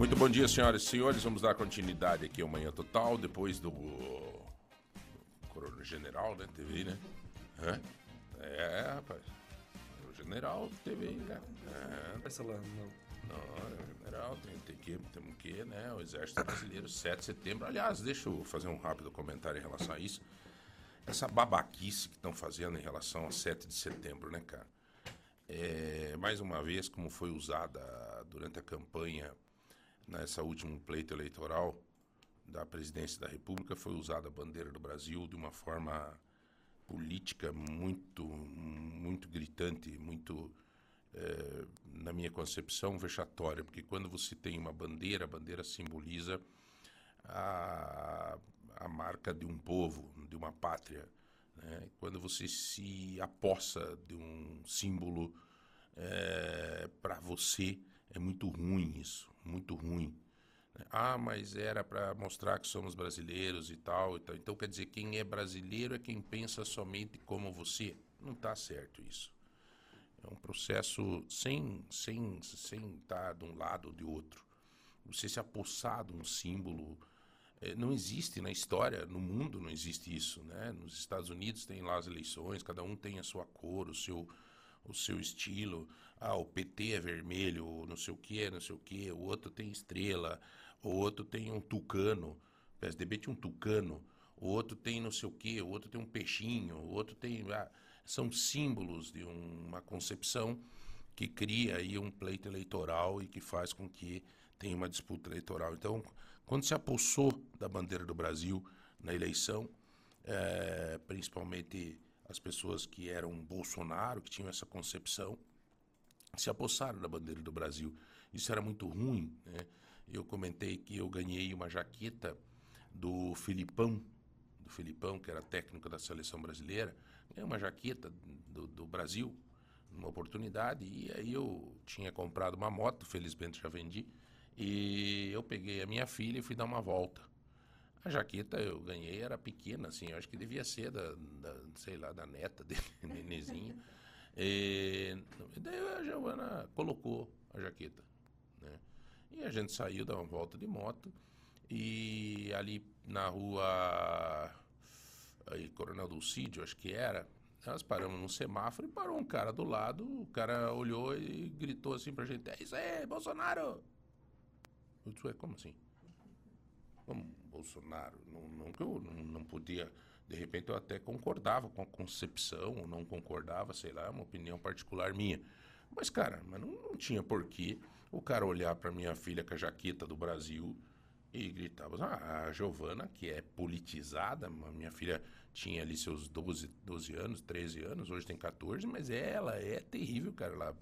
Muito bom dia, senhoras e senhores. Vamos dar continuidade aqui ao Manhã Total, depois do, Coronel General, né? TV, né? Hã? É, rapaz. O General TV, né? É. Essa lá, não. Não, é o General, tem, tem que, temos que, né? O Exército Brasileiro, 7 de setembro. Aliás, deixa eu fazer um rápido comentário em relação a isso. Essa babaquice que estão fazendo em relação a 7 de setembro, né, cara? É, mais uma vez, como foi usada durante a campanha nessa último pleito eleitoral da presidência da República, foi usada a bandeira do Brasil de uma forma política muito, muito gritante, muito, é, na minha concepção, vexatória, porque quando você tem uma bandeira, a bandeira simboliza a, a marca de um povo, de uma pátria. Né? Quando você se apossa de um símbolo é, para você, é muito ruim isso, muito ruim. Ah, mas era para mostrar que somos brasileiros e tal, e tal. Então quer dizer, quem é brasileiro é quem pensa somente como você. Não está certo isso. É um processo sem sem sem estar tá de um lado ou de outro. Você se apossar de um símbolo é, não existe na história, no mundo não existe isso, né? Nos Estados Unidos tem lá as eleições, cada um tem a sua cor, o seu o seu estilo. Ah, o PT é vermelho, não sei o que, não sei o que. O outro tem estrela, o outro tem um tucano. O PSDB tinha um tucano. O outro tem não sei o que, o outro tem um peixinho, o outro tem. Ah, são símbolos de um, uma concepção que cria aí um pleito eleitoral e que faz com que tenha uma disputa eleitoral. Então, quando se apossou da bandeira do Brasil na eleição, é, principalmente as pessoas que eram Bolsonaro, que tinham essa concepção, se apossaram da bandeira do Brasil. Isso era muito ruim. Né? Eu comentei que eu ganhei uma jaqueta do Filipão, do Filipão, que era técnico da seleção brasileira, ganhei uma jaqueta do, do Brasil, numa oportunidade, e aí eu tinha comprado uma moto, felizmente já vendi, e eu peguei a minha filha e fui dar uma volta. A jaqueta eu ganhei, era pequena, assim, eu acho que devia ser da, da sei lá, da neta dele, nenezinha. E, daí a Giovana colocou a jaqueta, né? E a gente saiu, dar uma volta de moto, e ali na rua aí, Coronel Dulcídio, acho que era, nós paramos num semáforo e parou um cara do lado, o cara olhou e gritou assim pra gente, é isso aí, Bolsonaro! Eu disse, como assim? como Bolsonaro. Não, não eu não, não, podia, de repente eu até concordava com a concepção, ou não concordava, sei lá, é uma opinião particular minha. Mas, cara, mas não, não tinha porquê o cara olhar para minha filha com a jaqueta do Brasil e gritava, ah, a Giovana, que é politizada, minha filha tinha ali seus 12, 12 anos, 13 anos, hoje tem 14, mas ela é terrível, cara. Ela,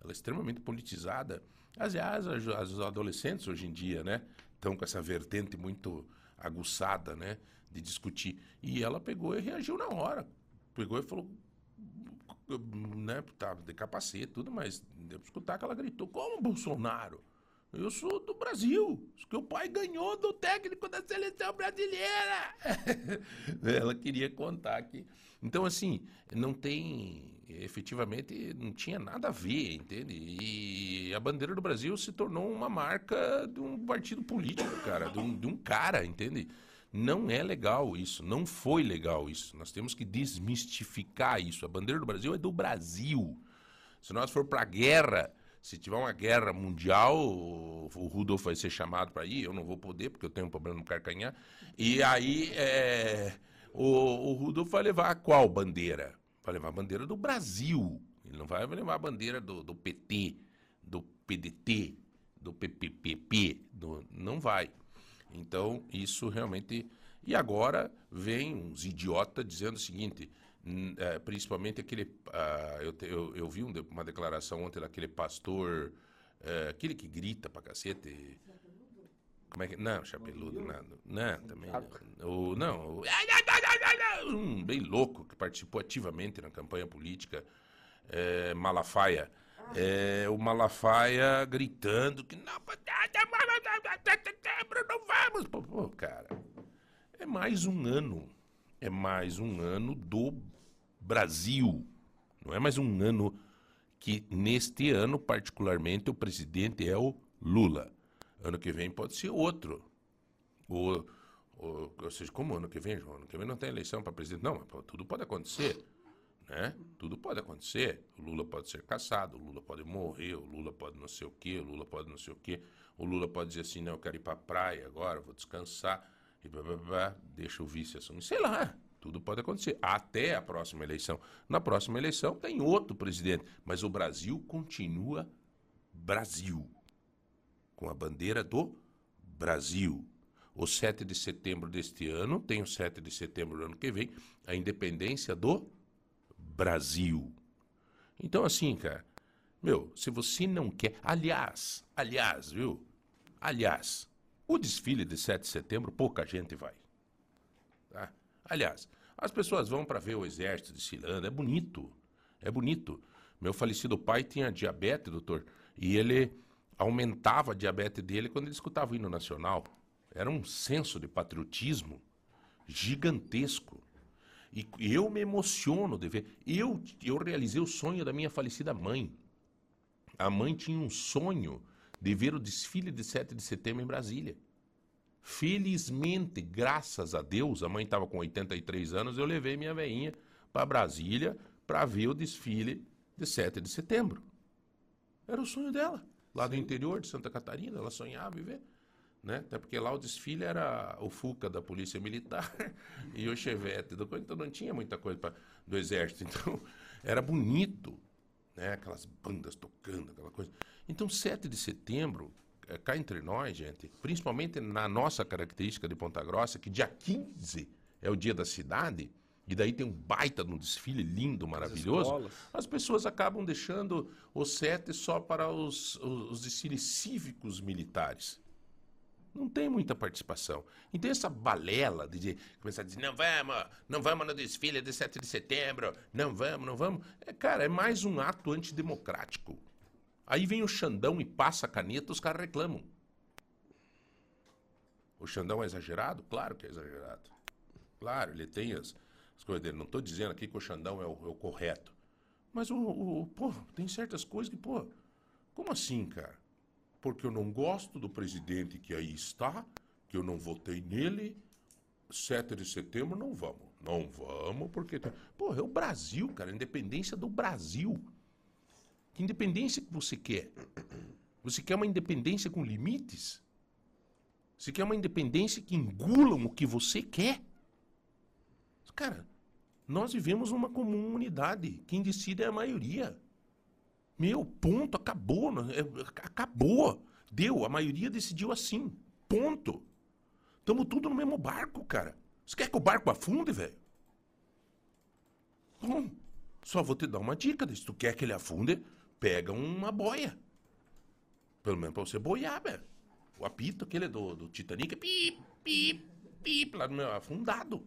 ela é extremamente politizada. Aliás, as, as adolescentes hoje em dia, né? estão com essa vertente muito aguçada, né, de discutir. E ela pegou e reagiu na hora. Pegou e falou, né, tá de capacete, tudo, mas para escutar que ela gritou: Como Bolsonaro? Eu sou do Brasil, que o pai ganhou do técnico da seleção brasileira. Ela queria contar que. Então, assim, não tem. Efetivamente, não tinha nada a ver, entende? E a bandeira do Brasil se tornou uma marca de um partido político, cara, de um, de um cara, entende? Não é legal isso, não foi legal isso. Nós temos que desmistificar isso. A bandeira do Brasil é do Brasil. Se nós for para a guerra se tiver uma guerra mundial, o Rudolf vai ser chamado para ir, eu não vou poder, porque eu tenho um problema no carcanhar. E aí é, o, o Rudolf vai levar qual bandeira? Vai levar a bandeira do Brasil. Ele não vai levar a bandeira do, do PT, do PDT, do PPPP. Do, não vai. Então, isso realmente. E agora vem uns idiotas dizendo o seguinte: é, principalmente aquele. Uh, eu, eu, eu, vi um, uma declaração ontem daquele pastor, uh, aquele que grita pra cacete. Como é que. Não, chapeludo, não. Não, também. Não. O, não, o, um bem louco que participou ativamente na campanha política, é, Malafaia. É, o Malafaia gritando que não, não vamos. Pô, cara, é mais um ano é mais um ano do Brasil. Não é mais um ano que, neste ano, particularmente, o presidente é o Lula. Ano que vem pode ser outro. Ou, ou, ou seja, como ano que vem, João? Ano que vem não tem eleição para presidente. Não, tudo pode acontecer. Né? Tudo pode acontecer. O Lula pode ser caçado, o Lula pode morrer, o Lula pode não sei o quê, o Lula pode não sei o quê. O Lula pode dizer assim, não, eu quero ir para a praia agora, vou descansar, e blá, blá, blá, deixa o vice assumir. Sei lá, tudo pode acontecer. Até a próxima eleição. Na próxima eleição tem outro presidente, mas o Brasil continua Brasil. Com a bandeira do Brasil. O 7 de setembro deste ano, tem o 7 de setembro do ano que vem, a independência do Brasil. Então, assim, cara, meu, se você não quer. Aliás, aliás, viu? Aliás, o desfile de 7 de setembro, pouca gente vai. Tá? Aliás, as pessoas vão para ver o exército desfilando, é bonito. É bonito. Meu falecido pai tinha diabetes, doutor, e ele aumentava a diabetes dele quando ele escutava o hino nacional. Era um senso de patriotismo gigantesco. E eu me emociono de ver. Eu, eu realizei o sonho da minha falecida mãe. A mãe tinha um sonho de ver o desfile de 7 de setembro em Brasília. Felizmente, graças a Deus, a mãe estava com 83 anos, eu levei minha veinha para Brasília para ver o desfile de 7 de setembro. Era o sonho dela. Lá do interior de Santa Catarina, ela sonhava em ver né? Até porque lá o desfile era o Fuca da Polícia Militar e o Chevette, então não tinha muita coisa pra, do Exército. Então era bonito, né? Aquelas bandas tocando, aquela coisa. Então 7 de setembro, é, cá entre nós, gente, principalmente na nossa característica de Ponta Grossa, que dia 15 é o dia da cidade, e daí tem um baita de um desfile lindo, maravilhoso, as, as pessoas acabam deixando o 7 só para os, os, os desfiles cívicos militares. Não tem muita participação. Então essa balela de começar a dizer, não vamos, não vamos no desfile de 7 de setembro, não vamos, não vamos. É, cara, é mais um ato antidemocrático. Aí vem o Xandão e passa a caneta, os caras reclamam. O Xandão é exagerado? Claro que é exagerado. Claro, ele tem as, as coisas dele. Não estou dizendo aqui que o Xandão é o, é o correto. Mas o, o, pô, tem certas coisas que, pô, como assim, cara? porque eu não gosto do presidente que aí está, que eu não votei nele. 7 de setembro não vamos. Não vamos, porque. Pô, é o Brasil, cara, a independência do Brasil. Que independência que você quer? Você quer uma independência com limites? Você quer uma independência que engulam o que você quer? Cara, nós vivemos numa comunidade. Quem decide é a maioria. Meu, ponto, acabou. É, acabou. Deu, a maioria decidiu assim. Ponto. Estamos tudo no mesmo barco, cara. Você quer que o barco afunde, velho? Bom, só vou te dar uma dica. Se tu quer que ele afunde, pega uma boia. Pelo menos pra você boiar, velho. O apito aquele do, do Titanic, pip, pip, pip, lá no meu afundado.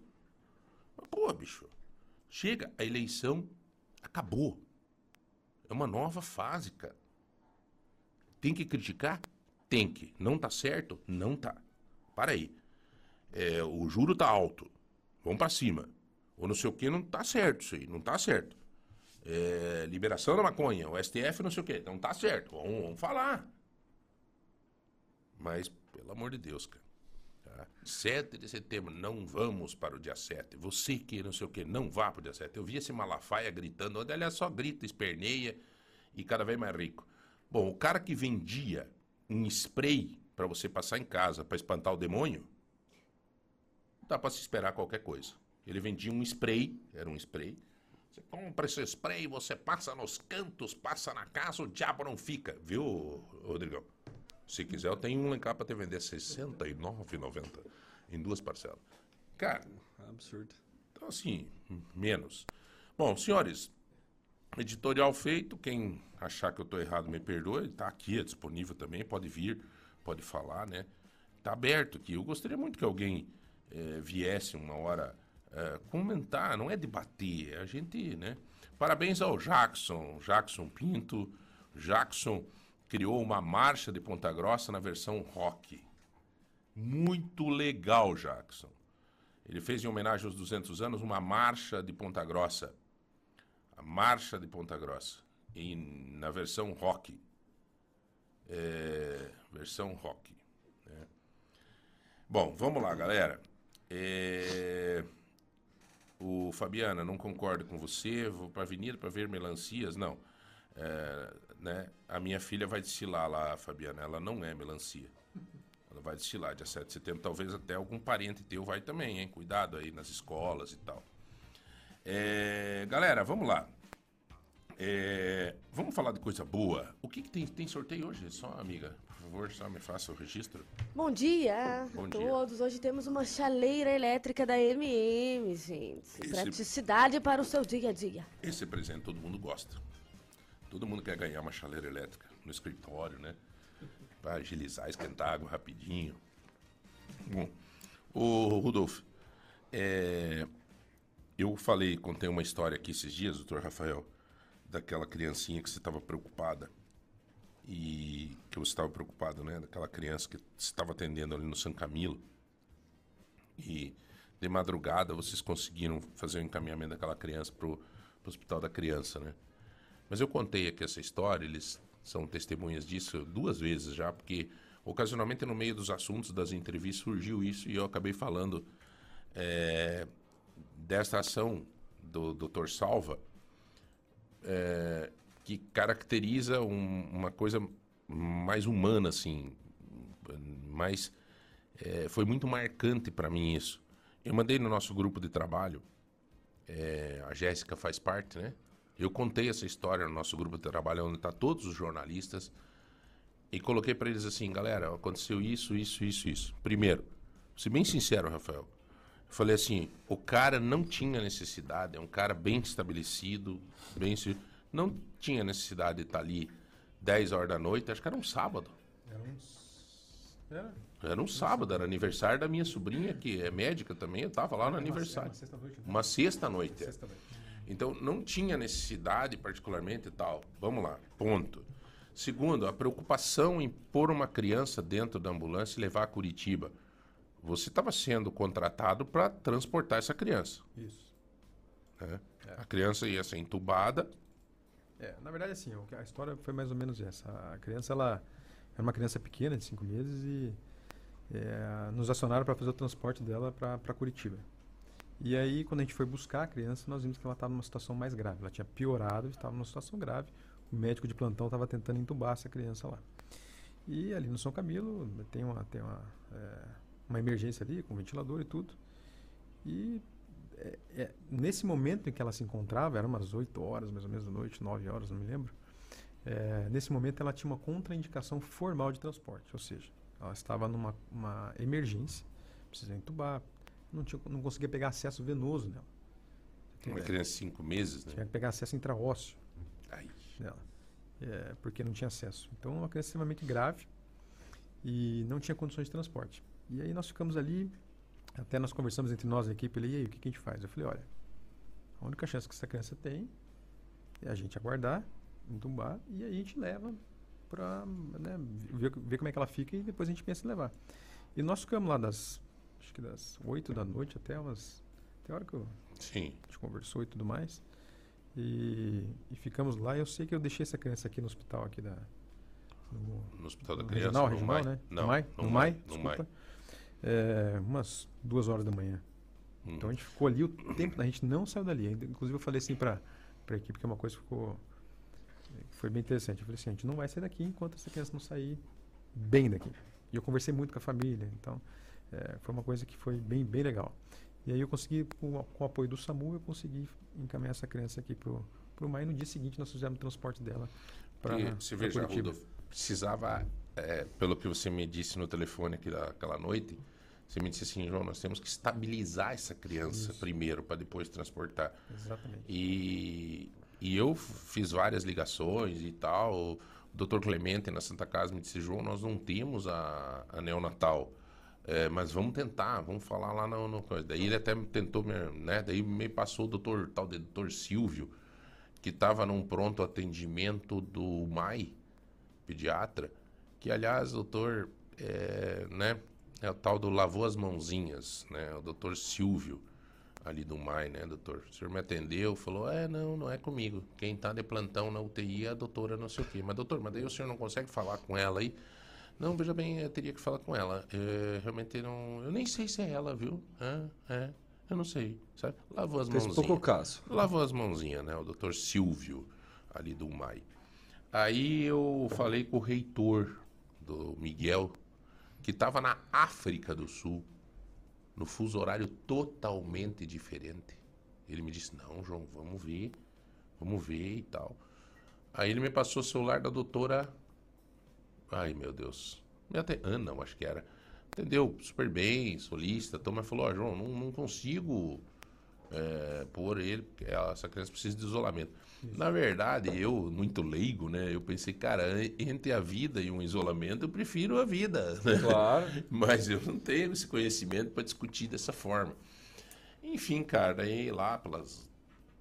Pô, bicho, chega, a eleição acabou. É uma nova fase, cara. Tem que criticar? Tem que. Não tá certo? Não tá. Para aí. É, o juro tá alto. Vamos para cima. Ou não sei o que, não tá certo isso aí. Não tá certo. É, liberação da maconha, o STF não sei o que. Não tá certo. Vamos, vamos falar. Mas, pelo amor de Deus, cara. 7 de setembro, não vamos para o dia 7. Você que não sei o que, não vá para o dia 7. Eu vi esse Malafaia gritando, aliás, só grita, esperneia e cada vez mais rico. Bom, o cara que vendia um spray para você passar em casa para espantar o demônio, dá para se esperar qualquer coisa. Ele vendia um spray, era um spray. Você compra esse spray, você passa nos cantos, passa na casa, o diabo não fica. Viu, Rodrigão? Se quiser, eu tenho um lá para te vender R$ 69,90 em duas parcelas. Cara. Absurdo. Então, assim, menos. Bom, senhores, editorial feito. Quem achar que eu estou errado, me perdoe. Está aqui, é disponível também. Pode vir, pode falar, né? Está aberto aqui. Eu gostaria muito que alguém é, viesse uma hora é, comentar, não é debater, é a gente, né? Parabéns ao Jackson, Jackson Pinto, Jackson criou uma marcha de Ponta Grossa na versão rock. Muito legal, Jackson. Ele fez em homenagem aos 200 anos uma marcha de Ponta Grossa. A marcha de Ponta Grossa. Em, na versão rock. É, versão rock. Bom, vamos lá, galera. É... O Fabiana, não concordo com você. Vou para a avenida para ver melancias. Não. É, né? A minha filha vai desfilar lá, Fabiana. Ela não é melancia. Ela vai desfilar dia 7 de setembro. Talvez até algum parente teu vai também, hein? Cuidado aí nas escolas e tal. É... Galera, vamos lá. É... Vamos falar de coisa boa. O que, que tem, tem sorteio hoje? Só, amiga, por favor, só me faça o registro. Bom dia Bom a dia. todos. Hoje temos uma chaleira elétrica da MM, gente. Esse- Praticidade para o seu dia a dia. Esse presente todo mundo gosta. Todo mundo quer ganhar uma chaleira elétrica no escritório, né? Para agilizar, esquentar água rapidinho. Bom, ô Rudolf, é, eu falei, contei uma história aqui esses dias, doutor Rafael, daquela criancinha que você estava preocupada. E que você estava preocupado, né? Daquela criança que estava atendendo ali no São Camilo. E de madrugada vocês conseguiram fazer o encaminhamento daquela criança pro, pro hospital da criança, né? Mas eu contei aqui essa história, eles são testemunhas disso duas vezes já, porque ocasionalmente no meio dos assuntos das entrevistas surgiu isso e eu acabei falando é, dessa ação do Dr. Salva, é, que caracteriza um- uma coisa mais humana, assim, mais é, foi muito marcante para mim isso. Eu mandei no nosso grupo de trabalho, é, a Jéssica faz parte, né? Eu contei essa história no nosso grupo de trabalho, onde está todos os jornalistas, e coloquei para eles assim, galera, aconteceu isso, isso, isso, isso. Primeiro, ser bem sincero, Rafael, eu falei assim, o cara não tinha necessidade, é um cara bem estabelecido, bem se- não tinha necessidade de estar ali 10 horas da noite, acho que era um sábado. Era uns. Era? Era um sábado, era aniversário da minha sobrinha, que é médica também, eu tava lá no Uma- aniversário. Uma sexta-noite. né? Uma sexta-noite. é. Sexta-noite. Então, não tinha necessidade particularmente e tal. Vamos lá, ponto. Segundo, a preocupação em pôr uma criança dentro da ambulância e levar a Curitiba. Você estava sendo contratado para transportar essa criança. Isso. né? A criança ia ser entubada. É, na verdade, assim, a história foi mais ou menos essa. A criança, ela era uma criança pequena, de 5 meses, e é, nos acionaram para fazer o transporte dela para Curitiba. E aí, quando a gente foi buscar a criança, nós vimos que ela estava numa situação mais grave. Ela tinha piorado, estava numa situação grave. O médico de plantão estava tentando entubar essa criança lá. E ali no São Camilo tem uma, tem uma, é, uma emergência ali, com ventilador e tudo. E é, é, nesse momento em que ela se encontrava, eram umas 8 horas mais ou menos da noite, 9 horas, não me lembro. nesse momento ela tinha uma contraindicação formal de transporte, ou seja, ela estava numa uma emergência, precisava entubar, não, tinha, não conseguia pegar acesso venoso nela. Uma ideia? criança de cinco meses, né? Tinha que pegar acesso intraósseo Ai, dela, é, porque não tinha acesso. Então, uma criança extremamente grave e não tinha condições de transporte. E aí nós ficamos ali, até nós conversamos entre nós, a equipe, ali, e aí, o que, que a gente faz? Eu falei, olha, a única chance que essa criança tem é a gente aguardar, entumbar, e aí a gente leva para né, ver, ver como é que ela fica e depois a gente pensa em levar. E nós ficamos lá das, acho que das 8 da noite até umas, até a hora que eu sim. a gente conversou e tudo mais. E, e ficamos lá. Eu sei que eu deixei essa criança aqui no hospital aqui da no, No hospital da no criança. regional, no regional, MAI. né? Não, no MAI, no no MAI, MAI, no desculpa. MAI. É, umas duas horas da manhã. Hum. Então a gente ficou ali o tempo, a gente não saiu dali. Inclusive eu falei assim para a equipe que é uma coisa que ficou foi bem interessante. Eu falei assim, a gente não vai sair daqui enquanto essa criança não sair bem daqui. E eu conversei muito com a família, então é, foi uma coisa que foi bem bem legal. E aí eu consegui, com, o- com o apoio do SAMU, eu consegui encaminhar essa criança aqui pro pro MAI. No dia seguinte nós fizemos o transporte dela para se veja, Curitiba. Rudolf, precisava, é, pelo que você me disse no telefone aqui daquela noite, você me disse assim, João, nós temos que estabilizar essa criança Isso. primeiro, para depois transportar. Exatamente. E, e eu fiz várias ligações e tal. O doutor Clemente na Santa Casa me disse, João, nós não temos a, a neonatal. É, mas vamos tentar, vamos falar lá no, no coisa. Daí ele até tentou, né? Daí me passou o doutor, tal de doutor Silvio, que estava num pronto atendimento do MAI, pediatra, que aliás, doutor, é, né? É o tal do lavou as mãozinhas, né? O doutor Silvio ali do MAI, né, doutor? O senhor me atendeu, falou, é, não, não é comigo. Quem tá de plantão na UTI é a doutora não sei o quê. Mas, doutor, mas daí o senhor não consegue falar com ela aí? Não, veja bem, eu teria que falar com ela. É, realmente não. Eu nem sei se é ela, viu? É, é. Eu não sei, sabe? Lavou as mãozinhas. pouco caso. Lavou as mãozinhas, né? O doutor Silvio, ali do UMAI. Aí eu falei com o reitor do Miguel, que estava na África do Sul, no fuso horário totalmente diferente. Ele me disse: Não, João, vamos ver, vamos ver e tal. Aí ele me passou o celular da doutora. Ai, meu Deus. Até Ana, eu acho que era. Entendeu? Super bem, solista. Então, mas falou: Ó, João, não, não consigo é, pôr ele, porque essa criança precisa de isolamento. Na verdade, eu, muito leigo, né? Eu pensei, cara, entre a vida e um isolamento, eu prefiro a vida. né? Claro. Mas eu não tenho esse conhecimento para discutir dessa forma. Enfim, cara, aí lá pelas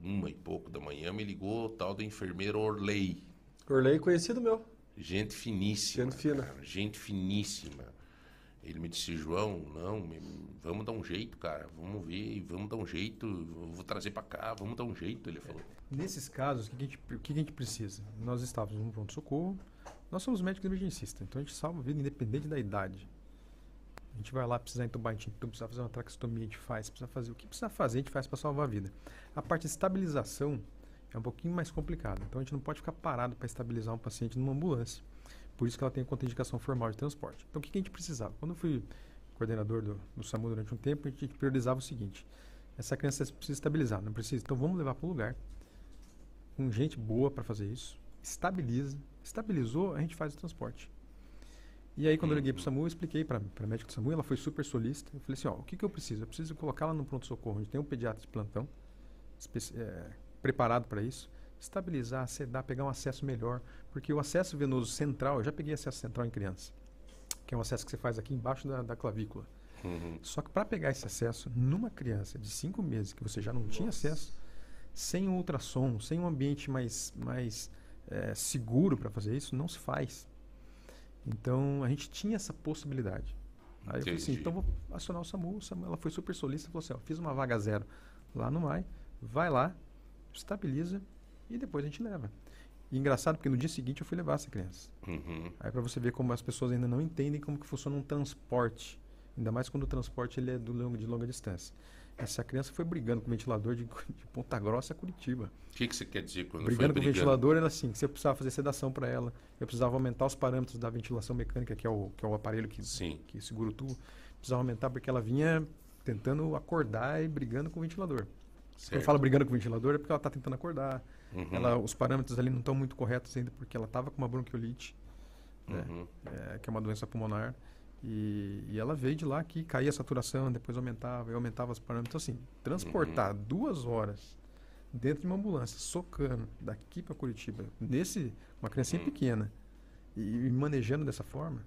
uma e pouco da manhã me ligou o tal do enfermeiro Orley. Orley conhecido meu. Gente finíssima. Gente fina. cara, gente finíssima. Ele me disse, João, não, vamos dar um jeito, cara. Vamos ver, vamos dar um jeito. Vou trazer para cá, vamos dar um jeito, ele falou. Nesses casos, o que, que a gente, o que, que a gente precisa? Nós estávamos num pronto-socorro, nós somos médicos emergencistas, então a gente salva a vida independente da idade. A gente vai lá, precisar entubar, a gente precisa fazer uma traqueostomia, a gente faz, precisa fazer o que precisa fazer, a gente faz para salvar a vida. A parte de estabilização é um pouquinho mais complicada, então a gente não pode ficar parado para estabilizar um paciente numa ambulância. Por isso que ela tem a contraindicação formal de transporte. Então o que, que a gente precisava? Quando eu fui coordenador do, do SAMU durante um tempo, a gente priorizava o seguinte: essa criança precisa estabilizar, não precisa, então vamos levar para um lugar com gente boa para fazer isso, estabiliza, estabilizou, a gente faz o transporte. E aí, quando eu liguei para o SAMU, eu expliquei para a médica do SAMU, ela foi super solista. Eu falei assim: ó, o que, que eu preciso? Eu preciso colocá-la no pronto-socorro, onde tem um pediatra de plantão, é, preparado para isso, estabilizar, sedar, pegar um acesso melhor, porque o acesso venoso central, eu já peguei acesso central em criança, que é um acesso que você faz aqui embaixo da, da clavícula. Uhum. Só que para pegar esse acesso numa criança de 5 meses que você já não tinha acesso, sem um ultrassom, sem um ambiente mais, mais eh, seguro para fazer isso, não se faz. Então a gente tinha essa possibilidade. Aí eu falei assim, Entendi. então vou acionar o SAMU. O SAMU ela foi super solista, falou assim, ó, fiz uma vaga zero lá no MAI, vai lá, estabiliza e depois a gente leva. E engraçado porque no dia seguinte eu fui levar essa criança. Uhum. Aí para você ver como as pessoas ainda não entendem como que funciona um transporte, ainda mais quando o transporte ele é do longo, de longa distância. Essa criança foi brigando com o ventilador de, de Ponta Grossa a Curitiba. O que, que você quer dizer quando brigando foi com o brigando? ventilador era assim, que você precisava fazer sedação para ela, eu precisava aumentar os parâmetros da ventilação mecânica, que é o, que é o aparelho que, Sim. que segura o tubo. Precisava aumentar porque ela vinha tentando acordar e brigando com o ventilador. Quando eu Certo. falo brigando com o ventilador é porque ela está tentando acordar. Uhum. Ela, os parâmetros ali não estão muito corretos ainda porque ela estava com uma bronquiolite né? Uhum. é, que é uma doença pulmonar. E, e ela veio de lá que caía a saturação, depois aumentava, e aumentava os parâmetros. Então, assim, transportar duas horas dentro de uma ambulância, socando daqui para Curitiba, nesse, uma criancinha Uhum. pequena, e, e manejando dessa forma.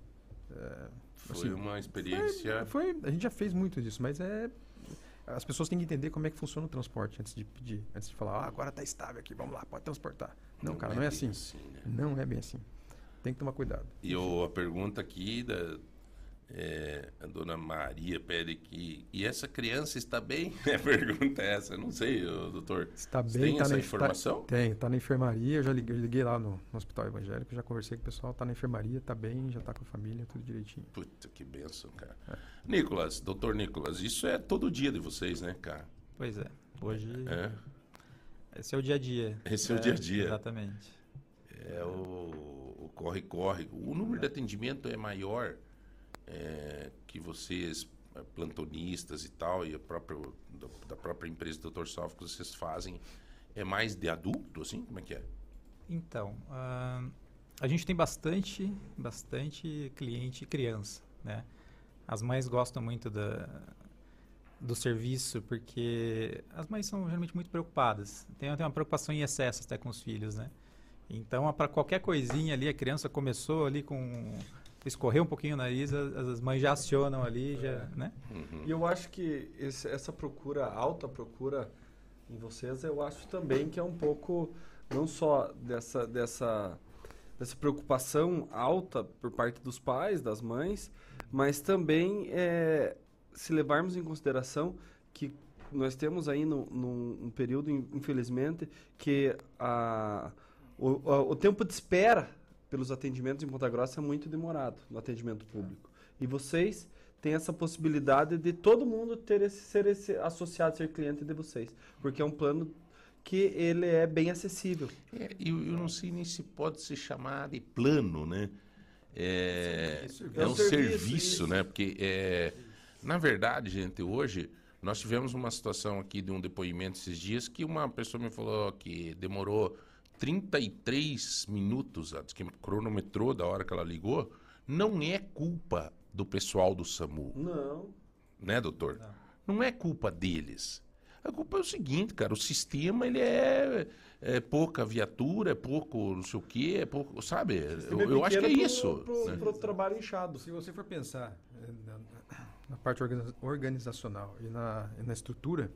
é, Foi assim, uma experiência. foi, foi- a gente já fez muito disso, mas é. As pessoas têm que entender como é que funciona o transporte antes de pedir, antes de falar, ah, agora está estável aqui, vamos lá, pode transportar. Não, cara, não é bem assim. né? Não é bem assim. Tem que tomar cuidado. E o- a pergunta aqui da é, a dona Maria pede que e essa criança está bem? A pergunta é essa, eu não sei, doutor. Está Você bem, tem tá essa na, informação? Tá, tem, tá na enfermaria. Eu já liguei, liguei lá no, no hospital evangélico, já conversei com o pessoal, tá na enfermaria, tá bem, já tá com a família, tudo direitinho. Puta que benção, cara. É. Nicolas, doutor Nicolas, isso é todo dia de vocês, né, cara? Pois é. Hoje, É, esse é o dia a dia. Esse é o dia a dia. Exatamente. é o o corre-corre. O número de atendimento é maior é, que vocês, é, plantonistas e tal, e a própria, da, da própria empresa do Dr. Salvo que vocês fazem, é mais de adulto, assim? Como é que é? Então, ah, a gente tem bastante, bastante cliente criança, né? As mães gostam muito da, do serviço porque as mães são geralmente muito preocupadas. Tem, tem uma preocupação em excesso até com os filhos, né? Então, para qualquer coisinha ali, a criança começou ali com escorrer um pouquinho o nariz, as, as mães já acionam ali, já, né? Uhum. E eu acho que esse- essa procura, alta procura em vocês, eu acho também que é um pouco, não só dessa, dessa, dessa preocupação alta por parte dos pais, das mães, mas também é, se levarmos em consideração que nós temos aí num, num, um período, in- infelizmente, que a, o, a- o tempo de espera pelos atendimentos em Ponta Grossa é muito demorado no atendimento público. E vocês têm essa possibilidade de todo mundo ter esse, ser esse associado, ser cliente de vocês. Porque é um plano que ele é bem acessível. É, eu, eu não sei nem se pode se chamar de plano, né? É, Serviço. é É um serviço, serviço, né? Porque, é, na verdade, gente, hoje nós tivemos uma situação aqui de um depoimento esses dias que uma pessoa me falou que demorou 33 minutos, que cronometrou da hora que ela ligou. Não é culpa do pessoal do SAMU, Não. né, doutor? Não é culpa deles. A culpa é o seguinte, cara, o sistema ele é, é pouca viatura, é pouco não sei o quê, é pouco, sabe? Eu, eu acho que é isso. Pro, né? pro trabalho inchado. Se você for pensar eh, na, na parte organiza- organizacional e na, e na estrutura,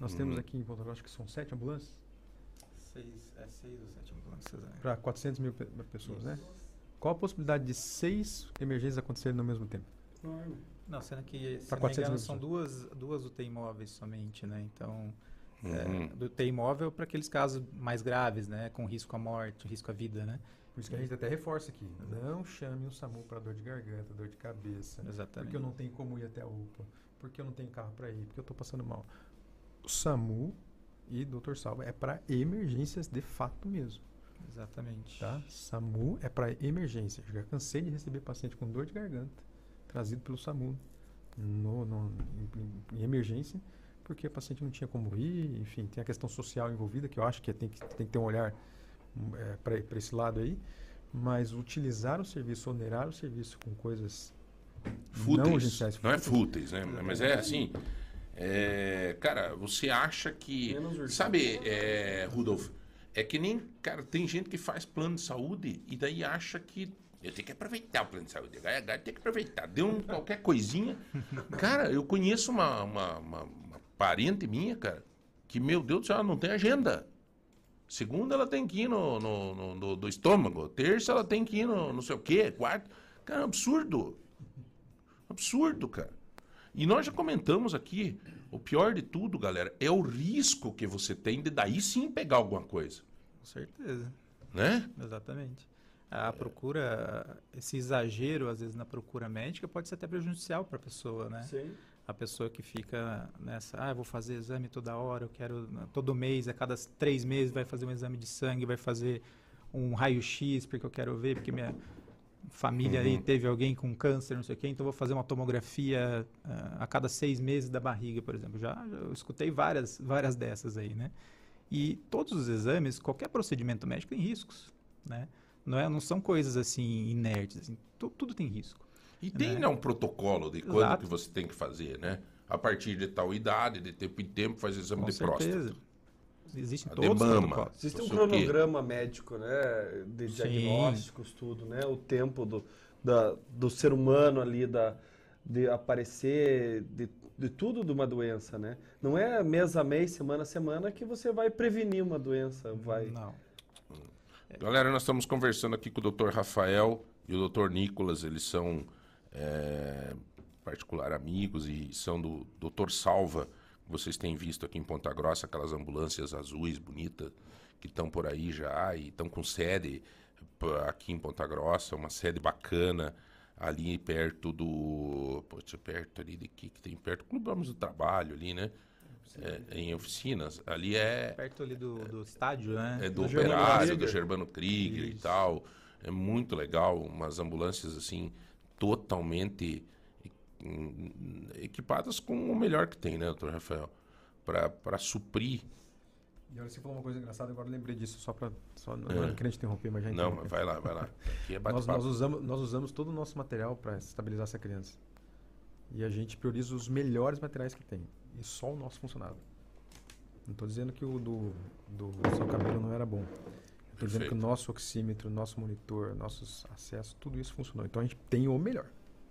nós temos Uhum. aqui em Ponta Grossa, acho que são sete ambulâncias Seis, é seis ou sete ambulâncias. é. para 400 mil pe- pessoas, né? Qual a possibilidade de seis emergências acontecerem no mesmo tempo? Não, sendo que, se não me 400 engano, são duas, duas UTI móveis somente, né? Então, Uhum. é, do UTI móvel para aqueles casos mais graves, né? Com risco à morte, risco à vida, né? Por isso que a gente até reforça aqui. Não chame o SAMU para dor de garganta, dor de cabeça. Exatamente. Porque eu não tenho como ir até a UPA. Porque eu não tenho carro para ir. Porque eu estou passando mal. O SAMU e Dr. Salva é para emergências de fato mesmo. Exatamente. Tá? SAMU é para emergência. Já cansei de receber paciente com dor de garganta trazido pelo SAMU no, no- em, em emergência, porque a paciente não tinha como ir, enfim, tem a questão social envolvida, que eu acho que tem que, tem que ter um olhar para esse lado aí, mas utilizar o serviço, onerar o serviço com coisas não Fúteis. urgenciais. Não é fúteis, né? Mas é assim. É, cara, você acha que. Sabe, é, Rudolf, é que nem. Cara, tem gente que faz plano de saúde e daí acha que. Eu tenho que aproveitar o plano de saúde. Agora tem que aproveitar. Deu um, qualquer coisinha. Cara, eu conheço uma, uma, uma- uma parente minha, cara, que, meu Deus do céu, ela não tem agenda. Segunda ela tem que ir no, no, no- no- do estômago. Terça ela tem que ir no não sei o quê. Quarta. Cara, é um absurdo. Absurdo, cara. E nós já comentamos aqui, o pior de tudo, galera, é o risco que você tem de daí sim pegar alguma coisa, Com certeza. né? Exatamente. A procura, esse exagero, às vezes, na procura médica pode ser até prejudicial para a pessoa, né? Sim. A pessoa que fica nessa, ah, eu vou fazer exame toda hora, eu quero todo mês, a cada três meses vai fazer um exame de sangue, vai fazer um raio-x porque eu quero ver, porque minha família aí Uhum. teve alguém com câncer, não sei o quê, então vou fazer uma tomografia ah, a cada seis meses da barriga, por exemplo. Já, já eu escutei várias, várias dessas aí, né? E todos os exames, qualquer procedimento médico tem riscos, né? Não, é, não são coisas assim inertes, assim, tu- tudo tem risco. E tem Né? né, um protocolo de quando Exato. que você tem que fazer, né? A partir de tal idade, de tempo em tempo, faz exame Com de certeza. próstata. Existem todos os demama. protocolos. Existe um cronograma médico, né? De Sim. diagnósticos, tudo, né? O tempo do, da, do ser humano ali, da, de aparecer, de, de tudo de uma doença, né? Não é mês a mês, semana a semana que você vai prevenir uma doença, vai... Não. Galera, nós estamos conversando aqui com o Dr. Rafael e o Dr. Nicolas. Eles são é, particular amigos e são do Dr. Salva. Vocês têm visto aqui em Ponta Grossa aquelas ambulâncias azuis bonitas que estão por aí já e estão com sede aqui em Ponta Grossa, uma sede bacana ali perto do, poxa, perto ali de que que tem perto Clube Homens do Trabalho ali, né? É, em oficinas. Ali é Perto ali do, do estádio, né? é do, Do Germano Operário, do. Germano Krieger e Isso. tal. É muito legal, umas ambulâncias assim, totalmente equipadas com o melhor que tem, né, doutor Rafael? Para suprir. E olha, você falou uma coisa engraçada, agora lembrei disso, só para. Só, não É. é. te interromper, mas já Não, mas vai lá, vai lá. É Nós, nós, usamos, nós usamos todo o nosso material para estabilizar essa criança. E a gente prioriza os melhores materiais que tem. E só o nosso funcionava. Não estou dizendo que o do, do seu cabelo não era bom. Estou dizendo que o nosso oxímetro, nosso monitor, nossos acessos, tudo isso funcionou. Então a gente tem o melhor.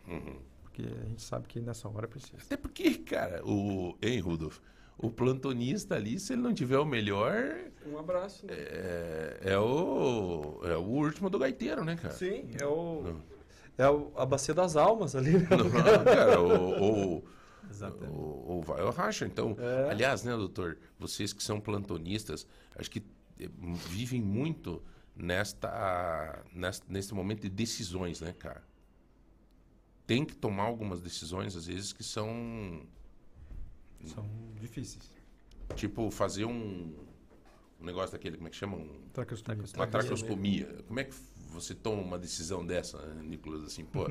Uhum. Porque a gente sabe que nessa hora precisa. Até porque, cara, o. Hein, Rudolf? O plantonista ali, se ele não tiver o melhor, Um abraço. né? é, é o. É o último do gaiteiro, né, cara? Sim, é o... Não. É o, a bacia das almas ali, né? Não, cara, ou, ou, Exatamente. ou, ou vai ou racha. Então, É. aliás, né, doutor, vocês que são plantonistas, acho que eh, vivem muito nesta, nesta nesse momento de decisões, né, cara? Tem que tomar algumas decisões às vezes que são São difíceis. tipo fazer um, um negócio daquele, como é que chama? Um, Traqueostomia. uma traqueostomia. Como é que você toma uma decisão dessa, Nicolas? Assim, pô,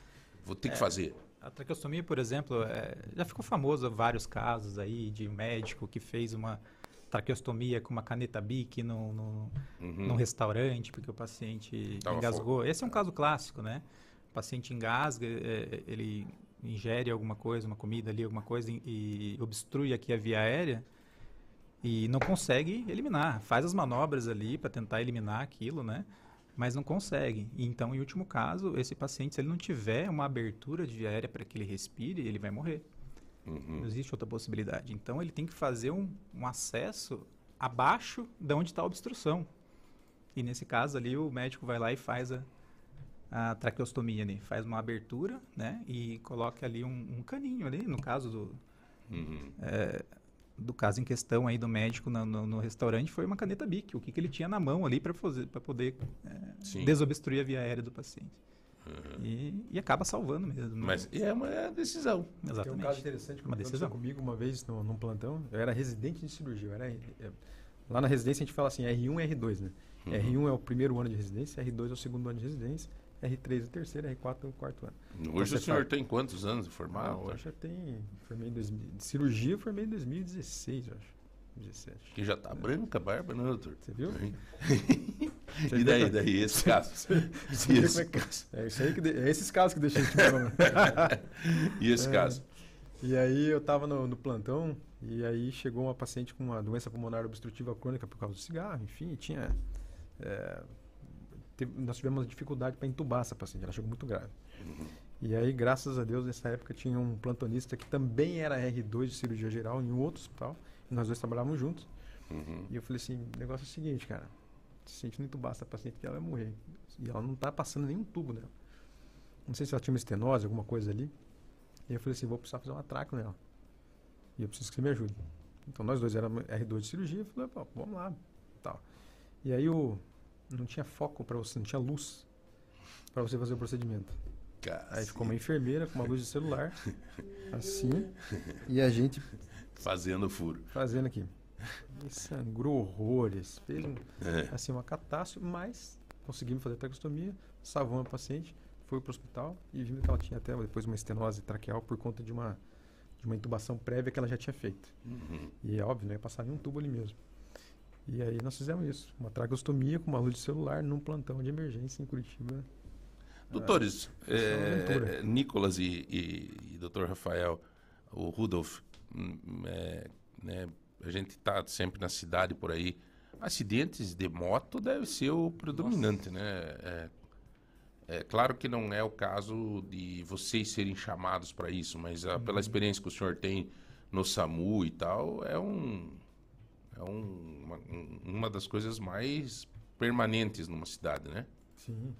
vou ter que fazer. A traqueostomia, por exemplo, é, já ficou famoso vários casos aí de médico que fez uma traqueostomia com uma caneta Bic no, no, Uhum. num restaurante porque o paciente Tava engasgou. Esse é um caso clássico, né? O paciente engasga, é, ele ingere alguma coisa, uma comida ali, alguma coisa e, obstrui aqui a via aérea e não consegue eliminar. Faz as manobras ali para tentar eliminar aquilo, né? Mas não consegue. Então, em último caso, esse paciente, se ele não tiver uma abertura de via aérea para que ele respire, ele vai morrer. Uhum. Não existe outra possibilidade. Então, ele tem que fazer um, um acesso abaixo de onde está a obstrução. E nesse caso ali, o médico vai lá e faz a, a traqueostomia ali. Faz uma abertura, né? E coloca ali um, um caninho ali, no caso do, Uhum. do caso em questão aí do médico no, no- no restaurante, foi uma caneta Bic. O que, que ele tinha na mão ali para poder é, desobstruir a via aérea do paciente. E, e acaba salvando mesmo. né? Mas é uma é decisão. Tem um Exatamente. caso interessante que Uma aconteceu decisão. comigo uma vez no, num plantão. Eu era residente de cirurgia. Eu era, é, lá na residência a gente fala assim, R1 e R2, né? Uhum. R1 é o primeiro ano de residência, R2 é o segundo ano de residência, R3 é o terceiro, R4 é o quarto ano. Hoje você o senhor fala- tem quantos anos de formado? Ah, eu já tem. Formei em 2000, de cirurgia eu formei em 2016, eu acho. 17. Que já tá branca a barba, né, doutor? Você viu? e daí, daí, esse caso? Você como é, que- é isso aí que de- é esses casos que deixam a gente falando. E esse É. caso? E aí eu tava no, no plantão e aí chegou uma paciente com uma doença pulmonar obstrutiva crônica por causa do cigarro, enfim, tinha. é, teve- nós tivemos dificuldade para entubar essa paciente, ela chegou muito grave. E aí, graças a Deus, nessa época tinha um plantonista que também era R2 de cirurgia geral em um outro hospital, e nós dois trabalhávamos juntos. Uhum. E eu falei assim: o negócio é o seguinte, cara, se a gente não entubar essa paciente, ela vai morrer. E ela não tá passando nenhum tubo nela. Não sei se ela tinha uma estenose, alguma coisa ali. E eu falei assim: vou precisar fazer uma traco nela. E eu preciso que você me ajude. Então nós dois éramos R2 de cirurgia. Eu falei: vamos lá. Tal. E aí o, não tinha foco para você, não tinha luz para você fazer o procedimento. Aí ficou uma enfermeira com uma luz de celular, assim, e a gente Fazendo furo. fazendo aqui. E sangrou horrores, fez um, É. assim, uma catástrofe, mas conseguimos fazer a traqueostomia, salvamos a paciente, foi para o hospital e vimos que ela tinha até depois uma estenose traqueal por conta de uma, de uma intubação prévia que ela já tinha feito. Uhum. E é óbvio, não ia passar nenhum tubo ali mesmo. E aí nós fizemos isso, uma traqueostomia com uma luz de celular num plantão de emergência em Curitiba. Doutores, aventura. é, Nicolas e, e, e Dr. Rafael, o Rudolf, hum, é, né, a gente está sempre na cidade por aí. Acidentes de moto deve ser o predominante, né? É, é claro que não é o caso de vocês serem chamados para isso, mas ah, pela experiência que o senhor tem no SAMU e tal, é um é um- uma, um- uma das coisas mais permanentes numa cidade, né? Sim.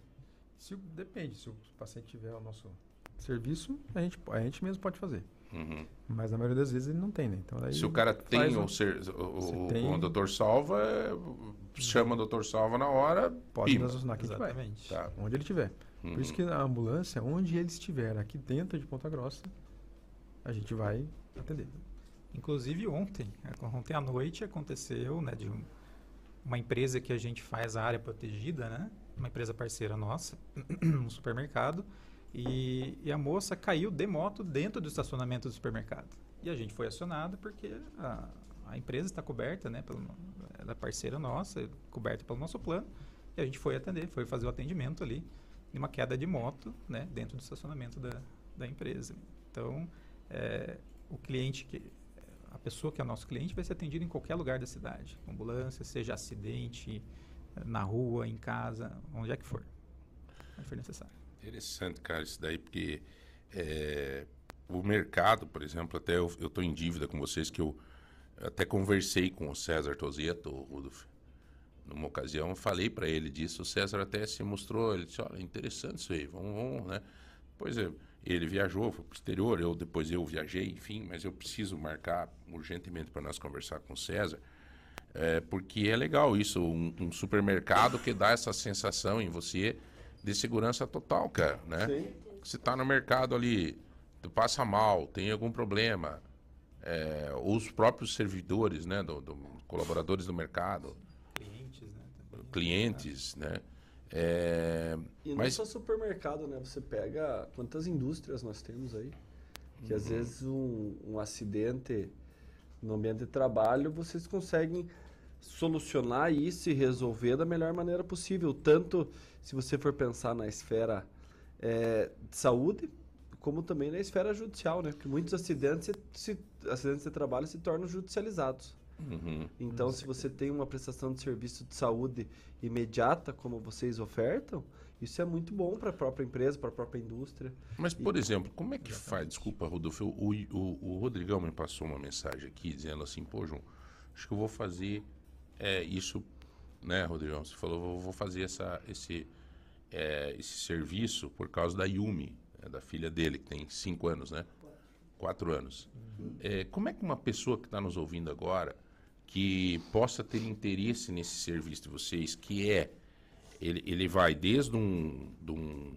Se, o- depende, se o paciente tiver o nosso serviço, a gente, a gente mesmo pode fazer. Uhum. Mas na maioria das vezes ele não tem, né? Então, daí Se o cara tem o, um- ser, o, o, tem- o doutor salva, chama o doutor salva na hora, pode pima. nos acionar que a gente vai. Exatamente. Tá. Onde ele estiver. Uhum. Por isso que a ambulância, onde ele estiver, aqui dentro de Ponta Grossa, a gente vai atender. Inclusive ontem, ontem à noite aconteceu, né, de um- uma empresa que a gente faz a área protegida, né, uma empresa parceira nossa, um supermercado, e, e a moça caiu de moto dentro do estacionamento do supermercado. E a gente foi acionado porque a, a empresa está coberta, né, pelo, ela é parceira nossa, coberta pelo nosso plano, e a gente foi atender, foi fazer o atendimento ali de uma queda de moto, né, dentro do estacionamento da, da empresa. Então, é, o cliente que pessoa que é nosso cliente vai ser atendida em qualquer lugar da cidade, ambulância, seja acidente, na rua, em casa, onde é que for, onde for necessário. Interessante, cara, isso daí, porque é, o mercado, por exemplo, até eu estou em dívida com vocês, que eu até conversei com o César Tozeto, Rudolf, numa ocasião, falei para ele disso, o César até se mostrou, ele disse, olha, interessante isso aí, vamos, vamos né? Pois é, ele viajou, foi pro exterior, eu depois eu viajei, enfim, mas eu preciso marcar urgentemente para nós conversar com o César, É, porque é legal isso, um, um supermercado que dá essa sensação em você de segurança total, cara, né? Sim. Você tá no mercado ali, tu passa mal, tem algum problema, é, os próprios servidores, né, do, do- colaboradores do mercado, Clientes, né? também. clientes, né? É, E não mas só supermercado, né? Você pega quantas indústrias nós temos aí. Que Uhum. às vezes um, um acidente no ambiente de trabalho, vocês conseguem solucionar isso e resolver da melhor maneira possível. Tanto se você for pensar na esfera eh, de saúde, como também na esfera judicial, né? Porque muitos acidentes, se- acidentes de trabalho se tornam judicializados. Uhum. Então, se você tem uma prestação de serviço de saúde imediata, como vocês ofertam, isso é muito bom para a própria empresa, para a própria indústria. Mas, por exemplo, como é que faz? Desculpa, Rodolfo. O, o, o Rodrigão me passou uma mensagem aqui dizendo assim: pô, João, acho que eu vou fazer é, isso, né, Rodrigão? Você falou, eu vou fazer essa, esse, é, esse serviço por causa da Yumi, né, da filha dele, que tem cinco anos, né? Quatro anos. É, como é que uma pessoa que está nos ouvindo agora, que possa ter interesse nesse serviço de vocês, que é. Ele, ele vai desde um, de um,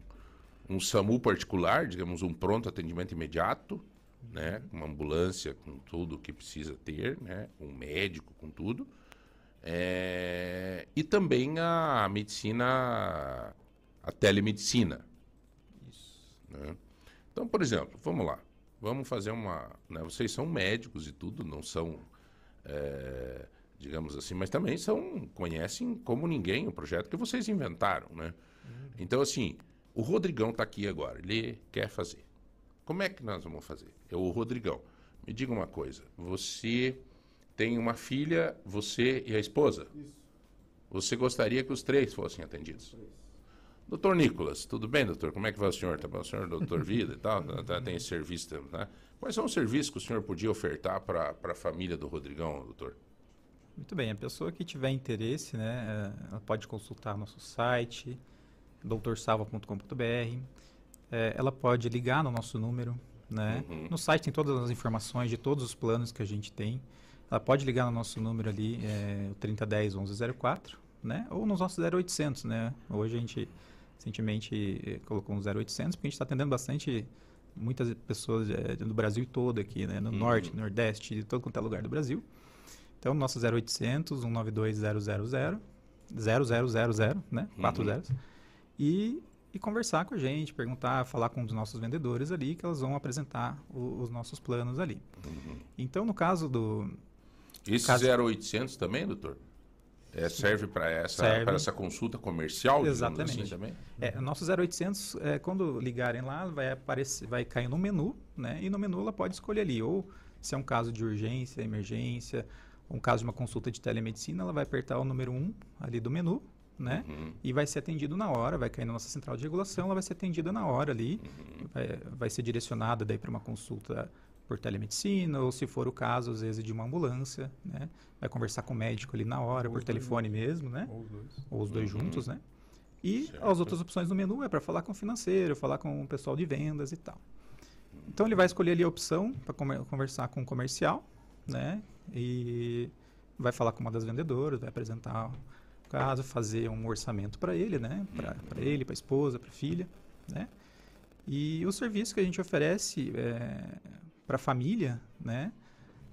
um SAMU particular, digamos, um pronto atendimento imediato, né? Uma ambulância com tudo que precisa ter, né? Um médico com tudo. É, E também a medicina, a telemedicina. né? Então, por exemplo, vamos lá. Vamos fazer uma. né, Vocês são médicos e tudo, não são, é, digamos assim, mas também são conhecem como ninguém o projeto que vocês inventaram, né? Então, assim, o Rodrigão está aqui agora, ele quer fazer. Como é que nós vamos fazer? Eu, o Rodrigão, me diga uma coisa. Você tem uma filha, você e a esposa? Isso. Você gostaria que os três fossem atendidos? Doutor Nicolas, tudo bem, doutor? Como é que vai o senhor? Tá bom? O senhor é doutor Vida e tal? Tá- Tem esse serviço, né? Quais são os serviços que o senhor podia ofertar para a família do Rodrigão, doutor? Muito bem, a pessoa que tiver interesse, né, eh, ela pode consultar nosso site, doutorsalva.com.br. Eh, ela pode ligar no nosso número, né? Uhum. No site tem todas as informações de todos os planos que a gente tem. Ela pode ligar no nosso número ali, eh, o 3010 1104, né? Ou nos nossos 0800, né? Hoje a gente recentemente eh, colocou um 0800 porque a gente está atendendo bastante muitas pessoas eh, do Brasil todo aqui, né? No Uhum. norte, nordeste, de todo quanto é lugar do Brasil. Então, nosso 0800 192 000 0000, né? Quatro Uhum. zeros. E, e conversar com a gente, perguntar, falar com os nossos vendedores ali, que elas vão apresentar o- os nossos planos ali. Uhum. Então, no caso do... Esse Caso- 0800 também, doutor? É, serve para essa, essa consulta comercial, digamos Exatamente. assim também? É, nosso 0800, é, quando ligarem lá, vai aparecer, vai cair no menu, né? E no menu ela pode escolher ali, ou se é um caso de urgência, emergência, um caso de uma consulta de telemedicina, ela vai apertar o número 1 ali do menu, né? Uhum. E vai ser atendido na hora, vai cair na nossa central de regulação, ela vai ser atendida na hora ali, Uhum. vai, vai ser direcionada daí para uma consulta por telemedicina, ou se for o caso, às vezes, de uma ambulância, né? Vai conversar com o médico ali na hora, Ou por os dois telefone mesmo, né? Ou os dois. ou os dois Uhum. juntos, né? E Certo. as outras opções no menu é para falar com o financeiro, falar com o pessoal de vendas e tal. Então ele vai escolher ali a opção para conversar com o comercial, né? E vai falar com uma das vendedoras, vai apresentar o caso, fazer um orçamento para ele, né? Para ele, para a esposa, para a filha, né? E o serviço que a gente oferece para a família, né?